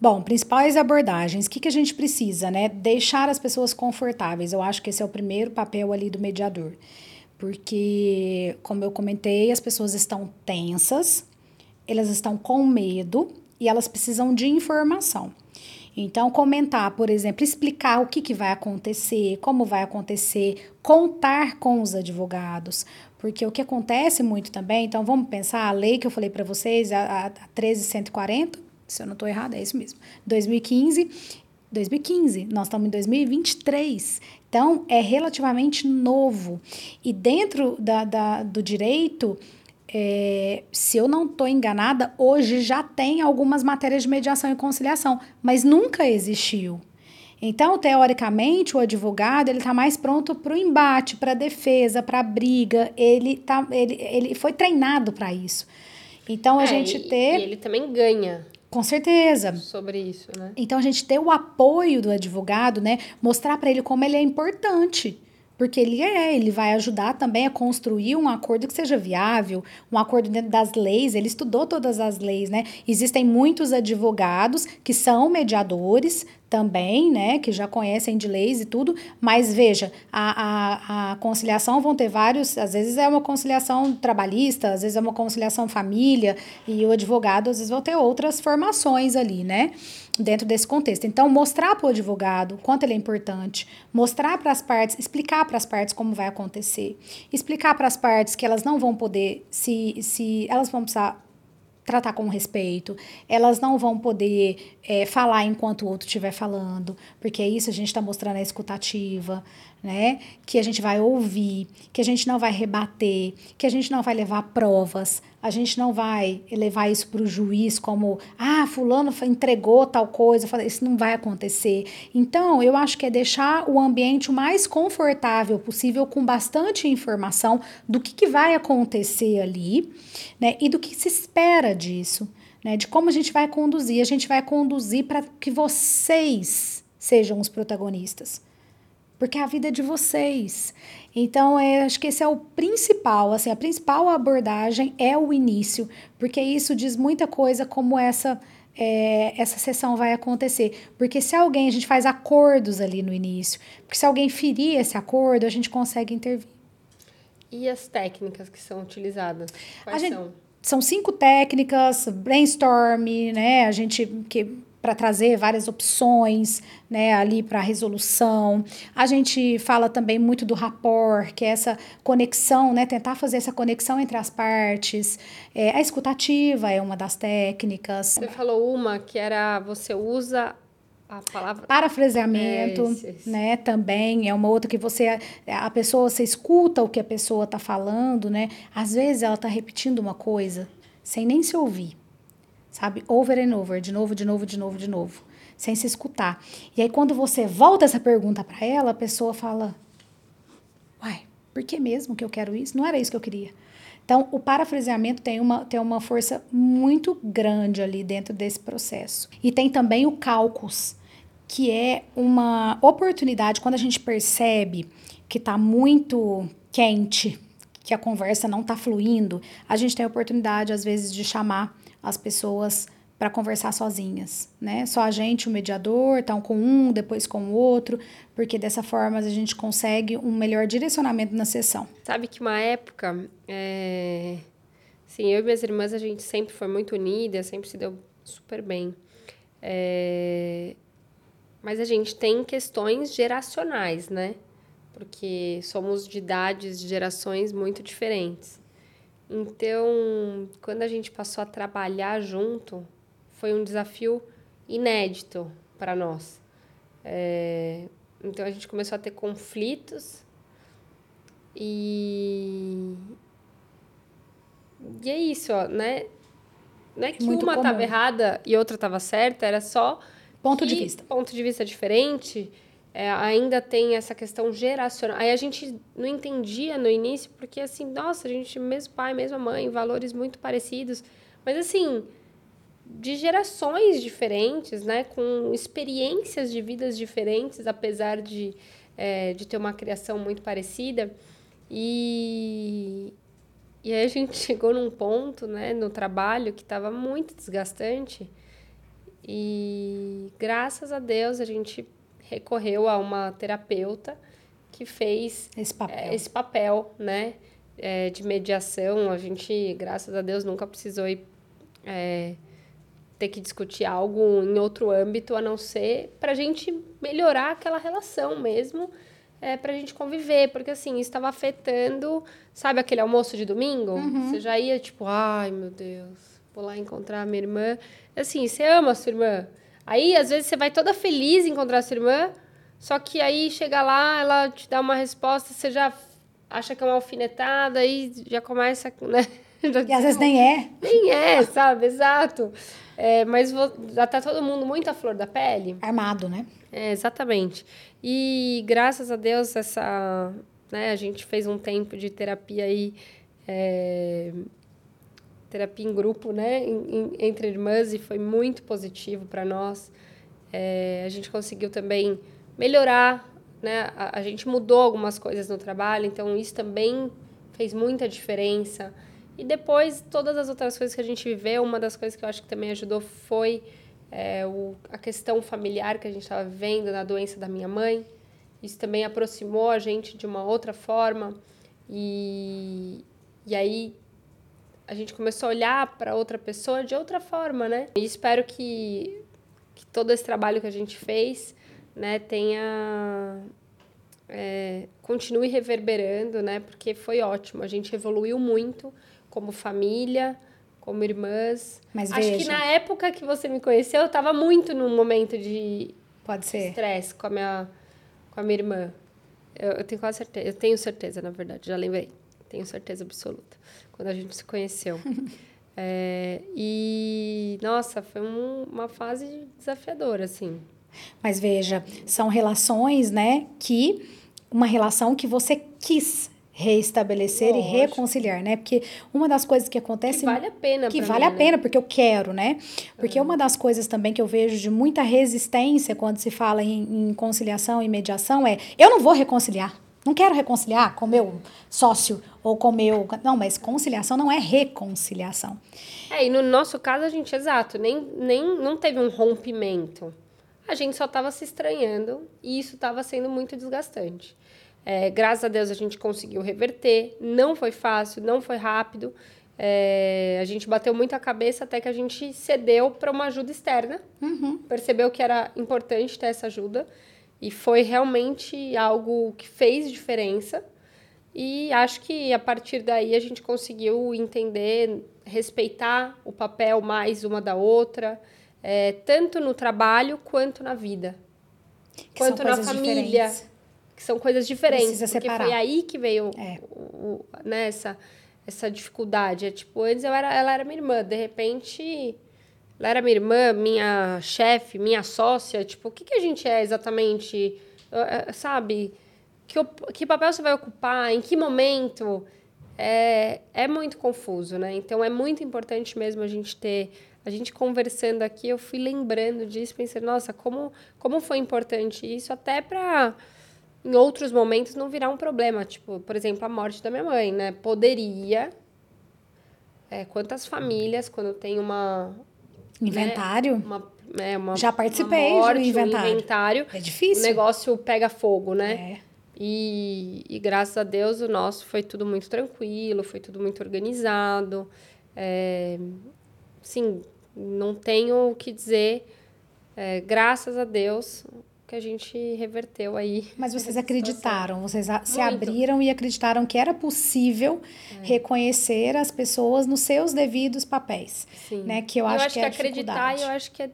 Bom, principais abordagens. O que, que a gente precisa, né? Deixar as pessoas confortáveis. Eu acho que esse é o primeiro papel ali do mediador. Porque, como eu comentei, as pessoas estão tensas, elas estão com medo e elas precisam de informação. Então, comentar, por exemplo, explicar o que, que vai acontecer, como vai acontecer, contar com os advogados. Porque o que acontece muito também, então vamos pensar, a lei que eu falei para vocês, a, a 13140, se eu não estou errada, é isso mesmo. 2015, 2015, nós estamos em 2023. Então, é relativamente novo. E dentro da, da do direito, é, se eu não estou enganada, hoje já tem algumas matérias de mediação e conciliação, mas nunca existiu. Então, teoricamente, o advogado ele está mais pronto para o embate, para a defesa, para a briga. Ele, tá, ele, ele foi treinado para isso. Então, a é, gente e, ter. E ele também ganha Com certeza. Sobre isso, né? Então a gente ter o apoio do advogado, né? Mostrar para ele como ele é importante. Porque ele é, ele vai ajudar também a construir um acordo que seja viável, um acordo dentro das leis. Ele estudou todas as leis, né? Existem muitos advogados que são mediadores, também, né, que já conhecem de leis e tudo, mas veja, a, a, a conciliação vão ter vários, às vezes é uma conciliação trabalhista, às vezes é uma conciliação família, e o advogado às vezes vão ter outras formações ali, né, dentro desse contexto. Então, mostrar para o advogado quanto ele é importante, mostrar para as partes, explicar para as partes como vai acontecer, explicar para as partes que elas não vão poder se, se elas vão precisar tratar com respeito, elas não vão poder é, falar enquanto o outro estiver falando, porque é isso a gente está mostrando a escutativa, né? Que a gente vai ouvir, que a gente não vai rebater, que a gente não vai levar provas, a gente não vai levar isso para o juiz como, ah, fulano entregou tal coisa, isso não vai acontecer. Então, eu acho que é deixar o ambiente o mais confortável possível, com bastante informação do que, que vai acontecer ali, né? E do que se espera disso, né? De como a gente vai conduzir. A gente vai conduzir para que vocês sejam os protagonistas porque a vida é de vocês. Então, é, acho que esse é o principal, assim, a principal abordagem é o início, porque isso diz muita coisa como essa é, essa sessão vai acontecer. Porque se alguém, a gente faz acordos ali no início, porque se alguém ferir esse acordo, a gente consegue intervir. E as técnicas que são utilizadas? Quais gente, são? São cinco técnicas, brainstorm, né? A gente que para trazer várias opções né, ali para a resolução. A gente fala também muito do rapport, que é essa conexão, né, tentar fazer essa conexão entre as partes. É, a escutativa é uma das técnicas. Você falou uma que era você usa a palavra parafraseamento, é, né? Também é uma outra que você a pessoa você escuta o que a pessoa está falando, né? Às vezes ela está repetindo uma coisa sem nem se ouvir sabe? Over and over, de novo, de novo, de novo, de novo, sem se escutar. E aí, quando você volta essa pergunta para ela, a pessoa fala: Uai, por que mesmo que eu quero isso? Não era isso que eu queria. Então, o parafraseamento tem uma, tem uma força muito grande ali dentro desse processo. E tem também o cálculos, que é uma oportunidade quando a gente percebe que está muito quente, que a conversa não está fluindo, a gente tem a oportunidade, às vezes, de chamar as pessoas para conversar sozinhas, né? Só a gente, o mediador, então com um, depois com o outro, porque dessa forma a gente consegue um melhor direcionamento na sessão. Sabe que uma época, é... sim, eu e minhas irmãs a gente sempre foi muito unida, sempre se deu super bem. É... Mas a gente tem questões geracionais, né? Porque somos de idades, de gerações muito diferentes. Então, quando a gente passou a trabalhar junto, foi um desafio inédito para nós. É, então, a gente começou a ter conflitos e. E é isso, ó, né? Não é que Muito uma estava errada e outra estava certa, era só. Ponto de vista. Ponto de vista diferente é, ainda tem essa questão geracional. Aí a gente não entendia no início, porque assim, nossa, a gente, mesmo pai, mesma mãe, valores muito parecidos. Mas assim, de gerações diferentes, né? Com experiências de vidas diferentes, apesar de, é, de ter uma criação muito parecida. E, e aí a gente chegou num ponto, né, no trabalho que estava muito desgastante. E graças a Deus a gente recorreu a uma terapeuta que fez esse papel, é, esse papel né, é, de mediação. A gente, graças a Deus, nunca precisou ir, é, ter que discutir algo em outro âmbito, a não ser para a gente melhorar aquela relação mesmo, é, para a gente conviver, porque assim, estava afetando, sabe aquele almoço de domingo? Uhum. Você já ia tipo, ai meu Deus, vou lá encontrar a minha irmã. Assim, você ama a sua irmã, Aí, às vezes, você vai toda feliz encontrar a sua irmã, só que aí chega lá, ela te dá uma resposta, você já acha que é uma alfinetada, aí já começa, né? E às vezes nem é. Nem é, sabe? Exato. É, mas já tá todo mundo muito à flor da pele. Armado, né? É, exatamente. E graças a Deus, essa, né, a gente fez um tempo de terapia aí. É, terapia em grupo, né, em, em, entre irmãs, e foi muito positivo para nós. É, a gente conseguiu também melhorar, né? A, a, gente mudou algumas coisas no trabalho, então isso também fez muita diferença. E depois, todas as outras coisas que a gente viveu, uma das coisas que eu acho que também ajudou foi é, o, a questão familiar que a gente estava vivendo na doença da minha mãe. Isso também aproximou a gente de uma outra forma. E, e aí a gente começou a olhar para outra pessoa de outra forma, né? E espero que, que todo esse trabalho que a gente fez né, tenha é, continue reverberando, né? Porque foi ótimo. A gente evoluiu muito como família, como irmãs. Mas Acho veja, que na época que você me conheceu, eu estava muito num momento de pode ser estresse com a minha com a minha irmã. Eu, eu, tenho quase certeza, eu tenho certeza, na verdade, já lembrei. Tenho certeza absoluta. Quando a gente se conheceu. é, e, nossa, foi um, uma fase desafiadora, assim. Mas veja, são relações, né, que uma relação que você quis reestabelecer Lógico. e reconciliar, né? Porque uma das coisas que acontece que vale a pena que vale mim, a pena né? porque eu quero, né? Porque uhum. uma das coisas também que eu vejo de muita resistência quando se fala em, em conciliação e mediação é eu não vou reconciliar. Não quero reconciliar com meu sócio ou com meu. Não, mas conciliação não é reconciliação. É, e no nosso caso, a gente, exato, nem, nem não teve um rompimento. A gente só estava se estranhando e isso estava sendo muito desgastante. É, graças a Deus a gente conseguiu reverter. Não foi fácil, não foi rápido. É, a gente bateu muito a cabeça até que a gente cedeu para uma ajuda externa. Uhum. Percebeu que era importante ter essa ajuda. E foi realmente algo que fez diferença. E acho que a partir daí a gente conseguiu entender, respeitar o papel mais uma da outra, é, tanto no trabalho quanto na vida, que quanto na família. Diferentes que são coisas diferentes. Precisa porque separar. foi aí que veio é. o, o, né, essa, essa dificuldade. É, tipo, antes eu era, ela era minha irmã, de repente ela era minha irmã, minha chefe, minha sócia. Tipo, o que, que a gente é exatamente? Sabe? Que, que papel você vai ocupar? Em que momento? É, é muito confuso, né? Então é muito importante mesmo a gente ter. A gente conversando aqui, eu fui lembrando disso, pensei, nossa, como, como foi importante isso, até para em outros momentos não virar um problema. Tipo, por exemplo, a morte da minha mãe, né? Poderia. É, quantas famílias, quando tem uma. Inventário? Né, uma, é, uma, Já participei uma morte, do inventário. Um inventário. É difícil. O negócio pega fogo, né? É. E, e graças a Deus o nosso foi tudo muito tranquilo, foi tudo muito organizado. É, sim, não tenho o que dizer. É, graças a Deus, que a gente reverteu aí. Mas vocês acreditaram, vocês se abriram e acreditaram que era possível é. reconhecer as pessoas nos seus devidos papéis, Sim. né? Que eu, eu acho, acho que, que é acreditar, eu acho que é,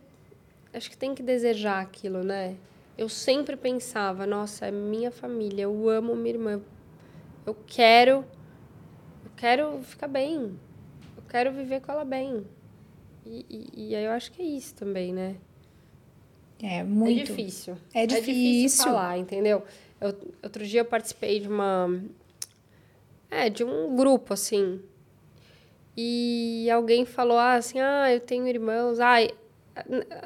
acho que tem que desejar aquilo, né? Eu sempre pensava, nossa, é minha família, eu amo minha irmã, eu quero, eu quero ficar bem, eu quero viver com ela bem. E, e, e aí eu acho que é isso também, né? É muito. É difícil. É difícil. É difícil falar, entendeu? Eu, outro dia eu participei de uma. É, de um grupo, assim. E alguém falou ah, assim: ah, eu tenho irmãos. Ai.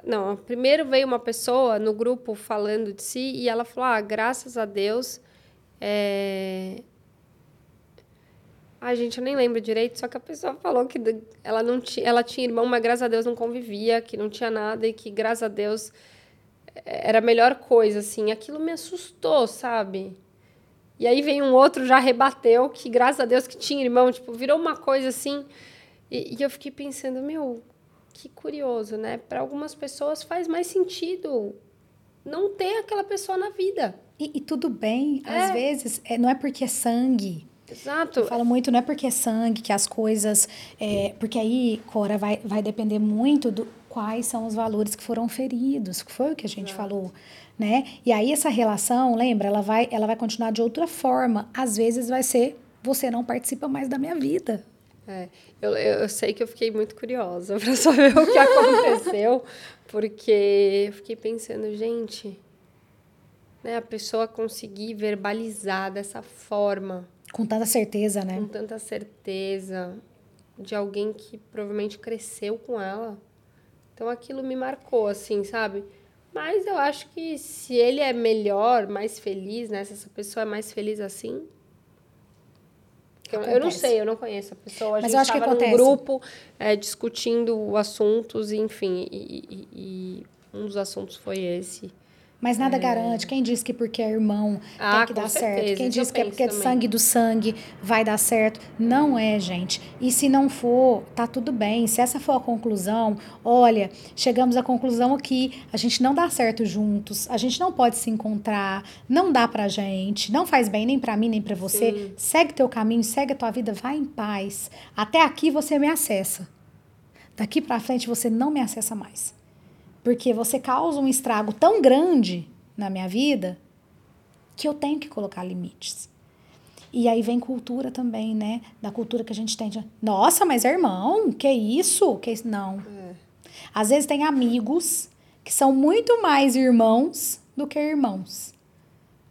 Não, primeiro veio uma pessoa no grupo falando de si e ela falou: ah, graças a Deus. É... Ai, gente, eu nem lembro direito, só que a pessoa falou que ela não tinha, ela tinha irmão, mas graças a Deus não convivia, que não tinha nada e que graças a Deus era a melhor coisa, assim. Aquilo me assustou, sabe? E aí vem um outro, já rebateu, que graças a Deus que tinha irmão, tipo, virou uma coisa assim. E, e eu fiquei pensando, meu, que curioso, né? Para algumas pessoas faz mais sentido não ter aquela pessoa na vida. E, e tudo bem, é. às vezes, é, não é porque é sangue. Exato. Eu falo muito, não é porque é sangue que as coisas. É, porque aí, Cora, vai, vai depender muito do, quais são os valores que foram feridos, que foi o que a gente falou, né? E aí essa relação, lembra, ela vai, ela vai continuar de outra forma. Às vezes vai ser você não participa mais da minha vida. É, eu, eu sei que eu fiquei muito curiosa para saber o que aconteceu, porque eu fiquei pensando, gente, né, a pessoa conseguir verbalizar dessa forma. Com tanta certeza, né? Com tanta certeza. de alguém que provavelmente cresceu com ela. Então aquilo me marcou, assim, sabe? Mas eu acho que se ele é melhor, mais feliz, né? Se essa pessoa é mais feliz assim. Eu, eu, não sei, eu não conheço a pessoa. A Mas gente que estava num grupo é, discutindo assuntos, enfim. E, e- e um dos assuntos foi esse. Mas nada garante. Quem disse que porque é irmão Ah, tem que dar certeza, certo? Quem isso disse que é porque é também. sangue do sangue vai dar certo? Não é, gente. E se não for, tá tudo bem. Se essa for a conclusão, olha, chegamos à conclusão aqui, a gente não dá certo juntos, a gente não pode se encontrar, não dá pra gente, não faz bem nem pra mim nem pra você. Sim. Segue teu caminho, segue a tua vida, vai em paz. Até aqui você me acessa. Daqui pra frente você não me acessa mais. Porque você causa um estrago tão grande na minha vida que eu tenho que colocar limites. E aí vem cultura também, né? Da cultura que a gente tem. de, Nossa, mas é irmão, que isso? Que isso? Não. Às vezes tem amigos que são muito mais irmãos do que irmãos.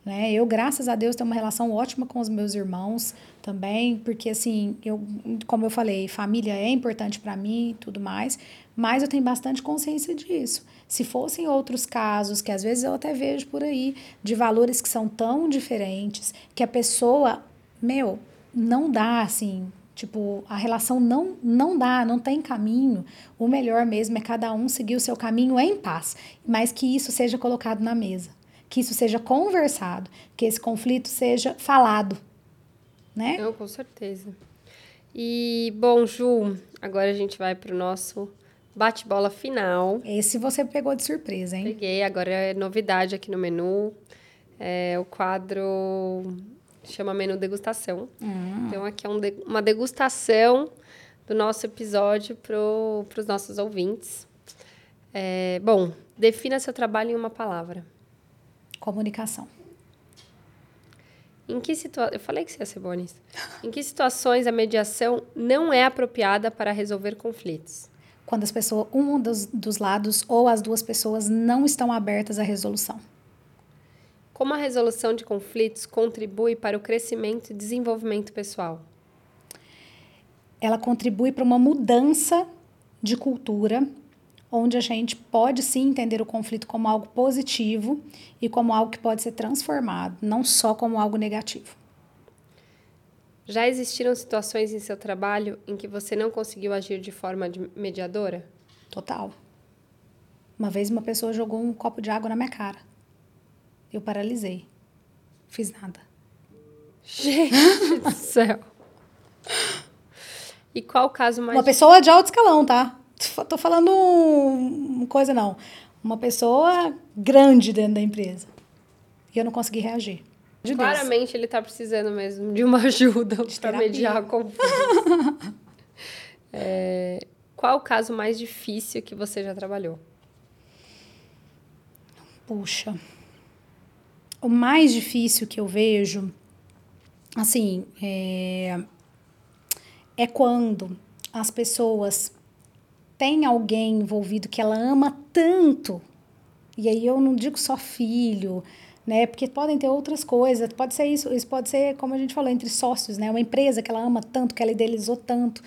Né? Eu, graças a Deus, tenho uma relação ótima com os meus irmãos também, porque assim, eu, como eu falei, família é importante para mim e tudo mais, mas eu tenho bastante consciência disso. Se fossem outros casos, que às vezes eu até vejo por aí, de valores que são tão diferentes, que a pessoa, meu, não dá assim, Tipo, a relação não, não dá, não tem caminho. O melhor mesmo é cada um seguir o seu caminho em paz, mas que isso seja colocado na mesa, que isso seja conversado, que esse conflito seja falado, né? Não, com certeza. E, bom, Ju, agora a gente vai pro nosso bate-bola final. Esse você pegou de surpresa, hein? Peguei, agora é novidade aqui no menu. É o quadro chama menu degustação. Então aqui é um de- uma degustação do nosso episódio para os nossos ouvintes. É, bom, defina seu trabalho em uma palavra. Comunicação. Em que situa... Eu falei que você ia ser boa nisso. Em que situações a mediação não é apropriada para resolver conflitos? Quando as pessoas, um dos, dos lados ou as duas pessoas não estão abertas à resolução. Como a resolução de conflitos contribui para o crescimento e desenvolvimento pessoal? ela contribui para uma mudança de cultura, onde a gente pode sim entender o conflito como algo positivo e como algo que pode ser transformado, não só como algo negativo. Já existiram situações em seu trabalho em que você não conseguiu agir de forma de mediadora? Total. Uma vez uma pessoa jogou um copo de água na minha cara. Eu paralisei. Fiz nada. Gente do céu. E qual o caso mais Uma pessoa de alto escalão, tá? Tô falando um- uma coisa não. Uma pessoa grande dentro da empresa. E eu não consegui reagir. De Deus. Claramente ele tá precisando mesmo de uma ajuda para mediar conflitos. É, qual o caso mais difícil que você já trabalhou? Puxa. O mais difícil que eu vejo, assim, é, é quando as pessoas têm alguém envolvido que ela ama tanto. E aí eu não digo só filho, né? Porque podem ter outras coisas. Pode ser isso, isso pode ser, como a gente falou, entre sócios, né? Uma empresa que ela ama tanto, que ela idealizou tanto,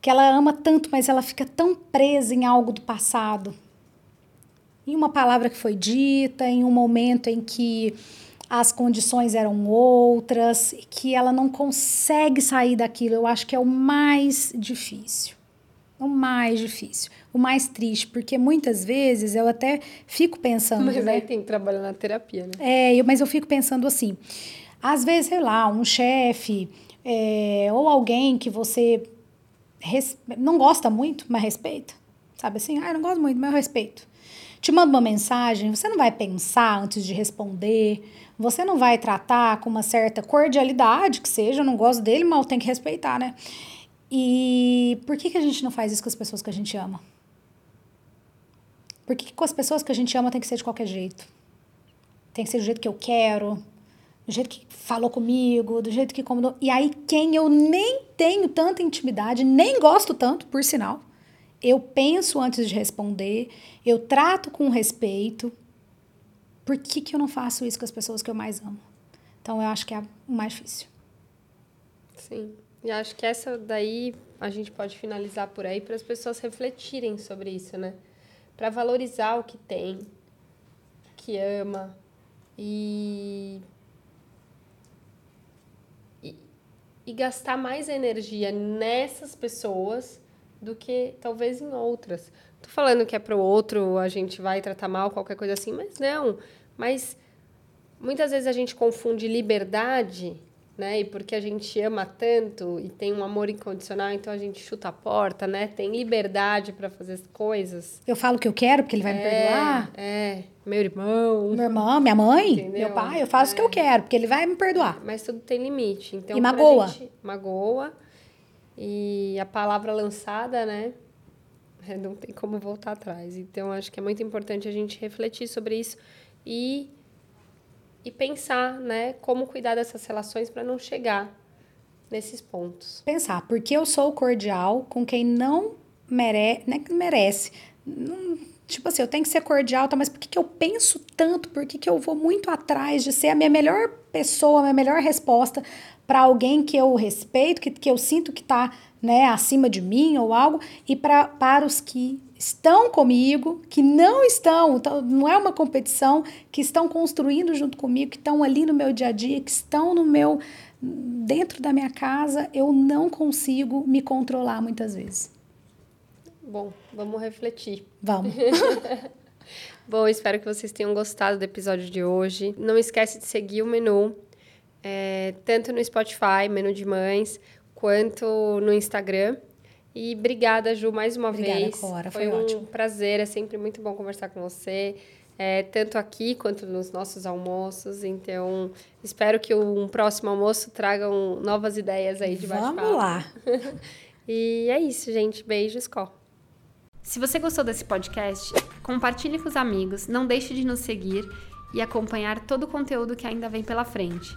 que ela ama tanto, mas ela fica tão presa em algo do passado em uma palavra que foi dita, em um momento em que as condições eram outras, que ela não consegue sair daquilo. Eu acho que é o mais difícil. O mais difícil. O mais triste, porque muitas vezes eu até fico pensando, Mas né? aí tem que trabalhar na terapia, né? É, eu- mas eu fico pensando assim, às vezes, sei lá, um chefe é, ou alguém que você res- não gosta muito, mas respeita, sabe assim? Ah, eu não gosto muito, mas eu respeito. Te manda uma mensagem, você não vai pensar antes de responder, você não vai tratar com uma certa cordialidade, que seja, eu não gosto dele, mas eu tenho que respeitar, né? E por que, que a gente não faz isso com as pessoas que a gente ama? Por que, que com as pessoas que a gente ama tem que ser de qualquer jeito? Tem que ser do jeito que eu quero, do jeito que falou comigo, do jeito que combinou. E aí, quem eu nem tenho tanta intimidade, nem gosto tanto, por sinal, eu penso antes de responder, eu trato com respeito. Por que, que eu não faço isso com as pessoas que eu mais amo? Então, eu acho que é o mais difícil. Sim. E acho que essa daí a gente pode finalizar por aí para as pessoas refletirem sobre isso, né? Para valorizar o que tem, que ama e, e, e gastar mais energia nessas pessoas do que talvez em outras. Tô falando que é para o outro a gente vai tratar mal, qualquer coisa assim, mas não. Mas muitas vezes a gente confunde liberdade né? E porque a gente ama tanto e tem um amor incondicional, então a gente chuta a porta, né? Tem liberdade para fazer as coisas. Eu falo o que eu quero porque ele vai é, me perdoar. É, meu irmão. Meu irmão, minha mãe, Entendeu? meu pai, eu faço é. o que eu é. quero porque ele vai me perdoar. Mas tudo tem limite. Então, e magoa. Gente, magoa. E a palavra lançada, né? É, não tem como voltar atrás. Então, acho que é muito importante a gente refletir sobre isso e e pensar, né, como cuidar dessas relações para não chegar nesses pontos. Pensar, porque eu sou cordial com quem não mere né, merece. Não, tipo assim, eu tenho que ser cordial, tá, mas por que, que eu penso tanto? Por que, que eu vou muito atrás de ser a minha melhor pessoa, a minha melhor resposta para alguém que eu respeito, que, que eu sinto que está né, acima de mim ou algo, e pra, para os que estão comigo, que não estão, então, não é uma competição, que estão construindo junto comigo, que estão ali no meu dia a dia, que estão no meu dentro da minha casa, eu não consigo me controlar muitas vezes. Bom, vamos refletir. Vamos. Bom, espero que vocês tenham gostado do episódio de hoje. Não esquece de seguir o menu, é, tanto no Spotify, menu de mães, quanto no Instagram. E obrigada, Ju, mais uma obrigada, vez. Cora, foi, foi um ótimo. prazer, é sempre muito bom conversar com você. É, tanto aqui quanto nos nossos almoços. Então, espero que um próximo almoço tragam novas ideias aí de bate-papo. Vamos lá! e é isso, gente. Beijos, Có. Se você gostou desse podcast, compartilhe com os amigos, não deixe de nos seguir e acompanhar todo o conteúdo que ainda vem pela frente.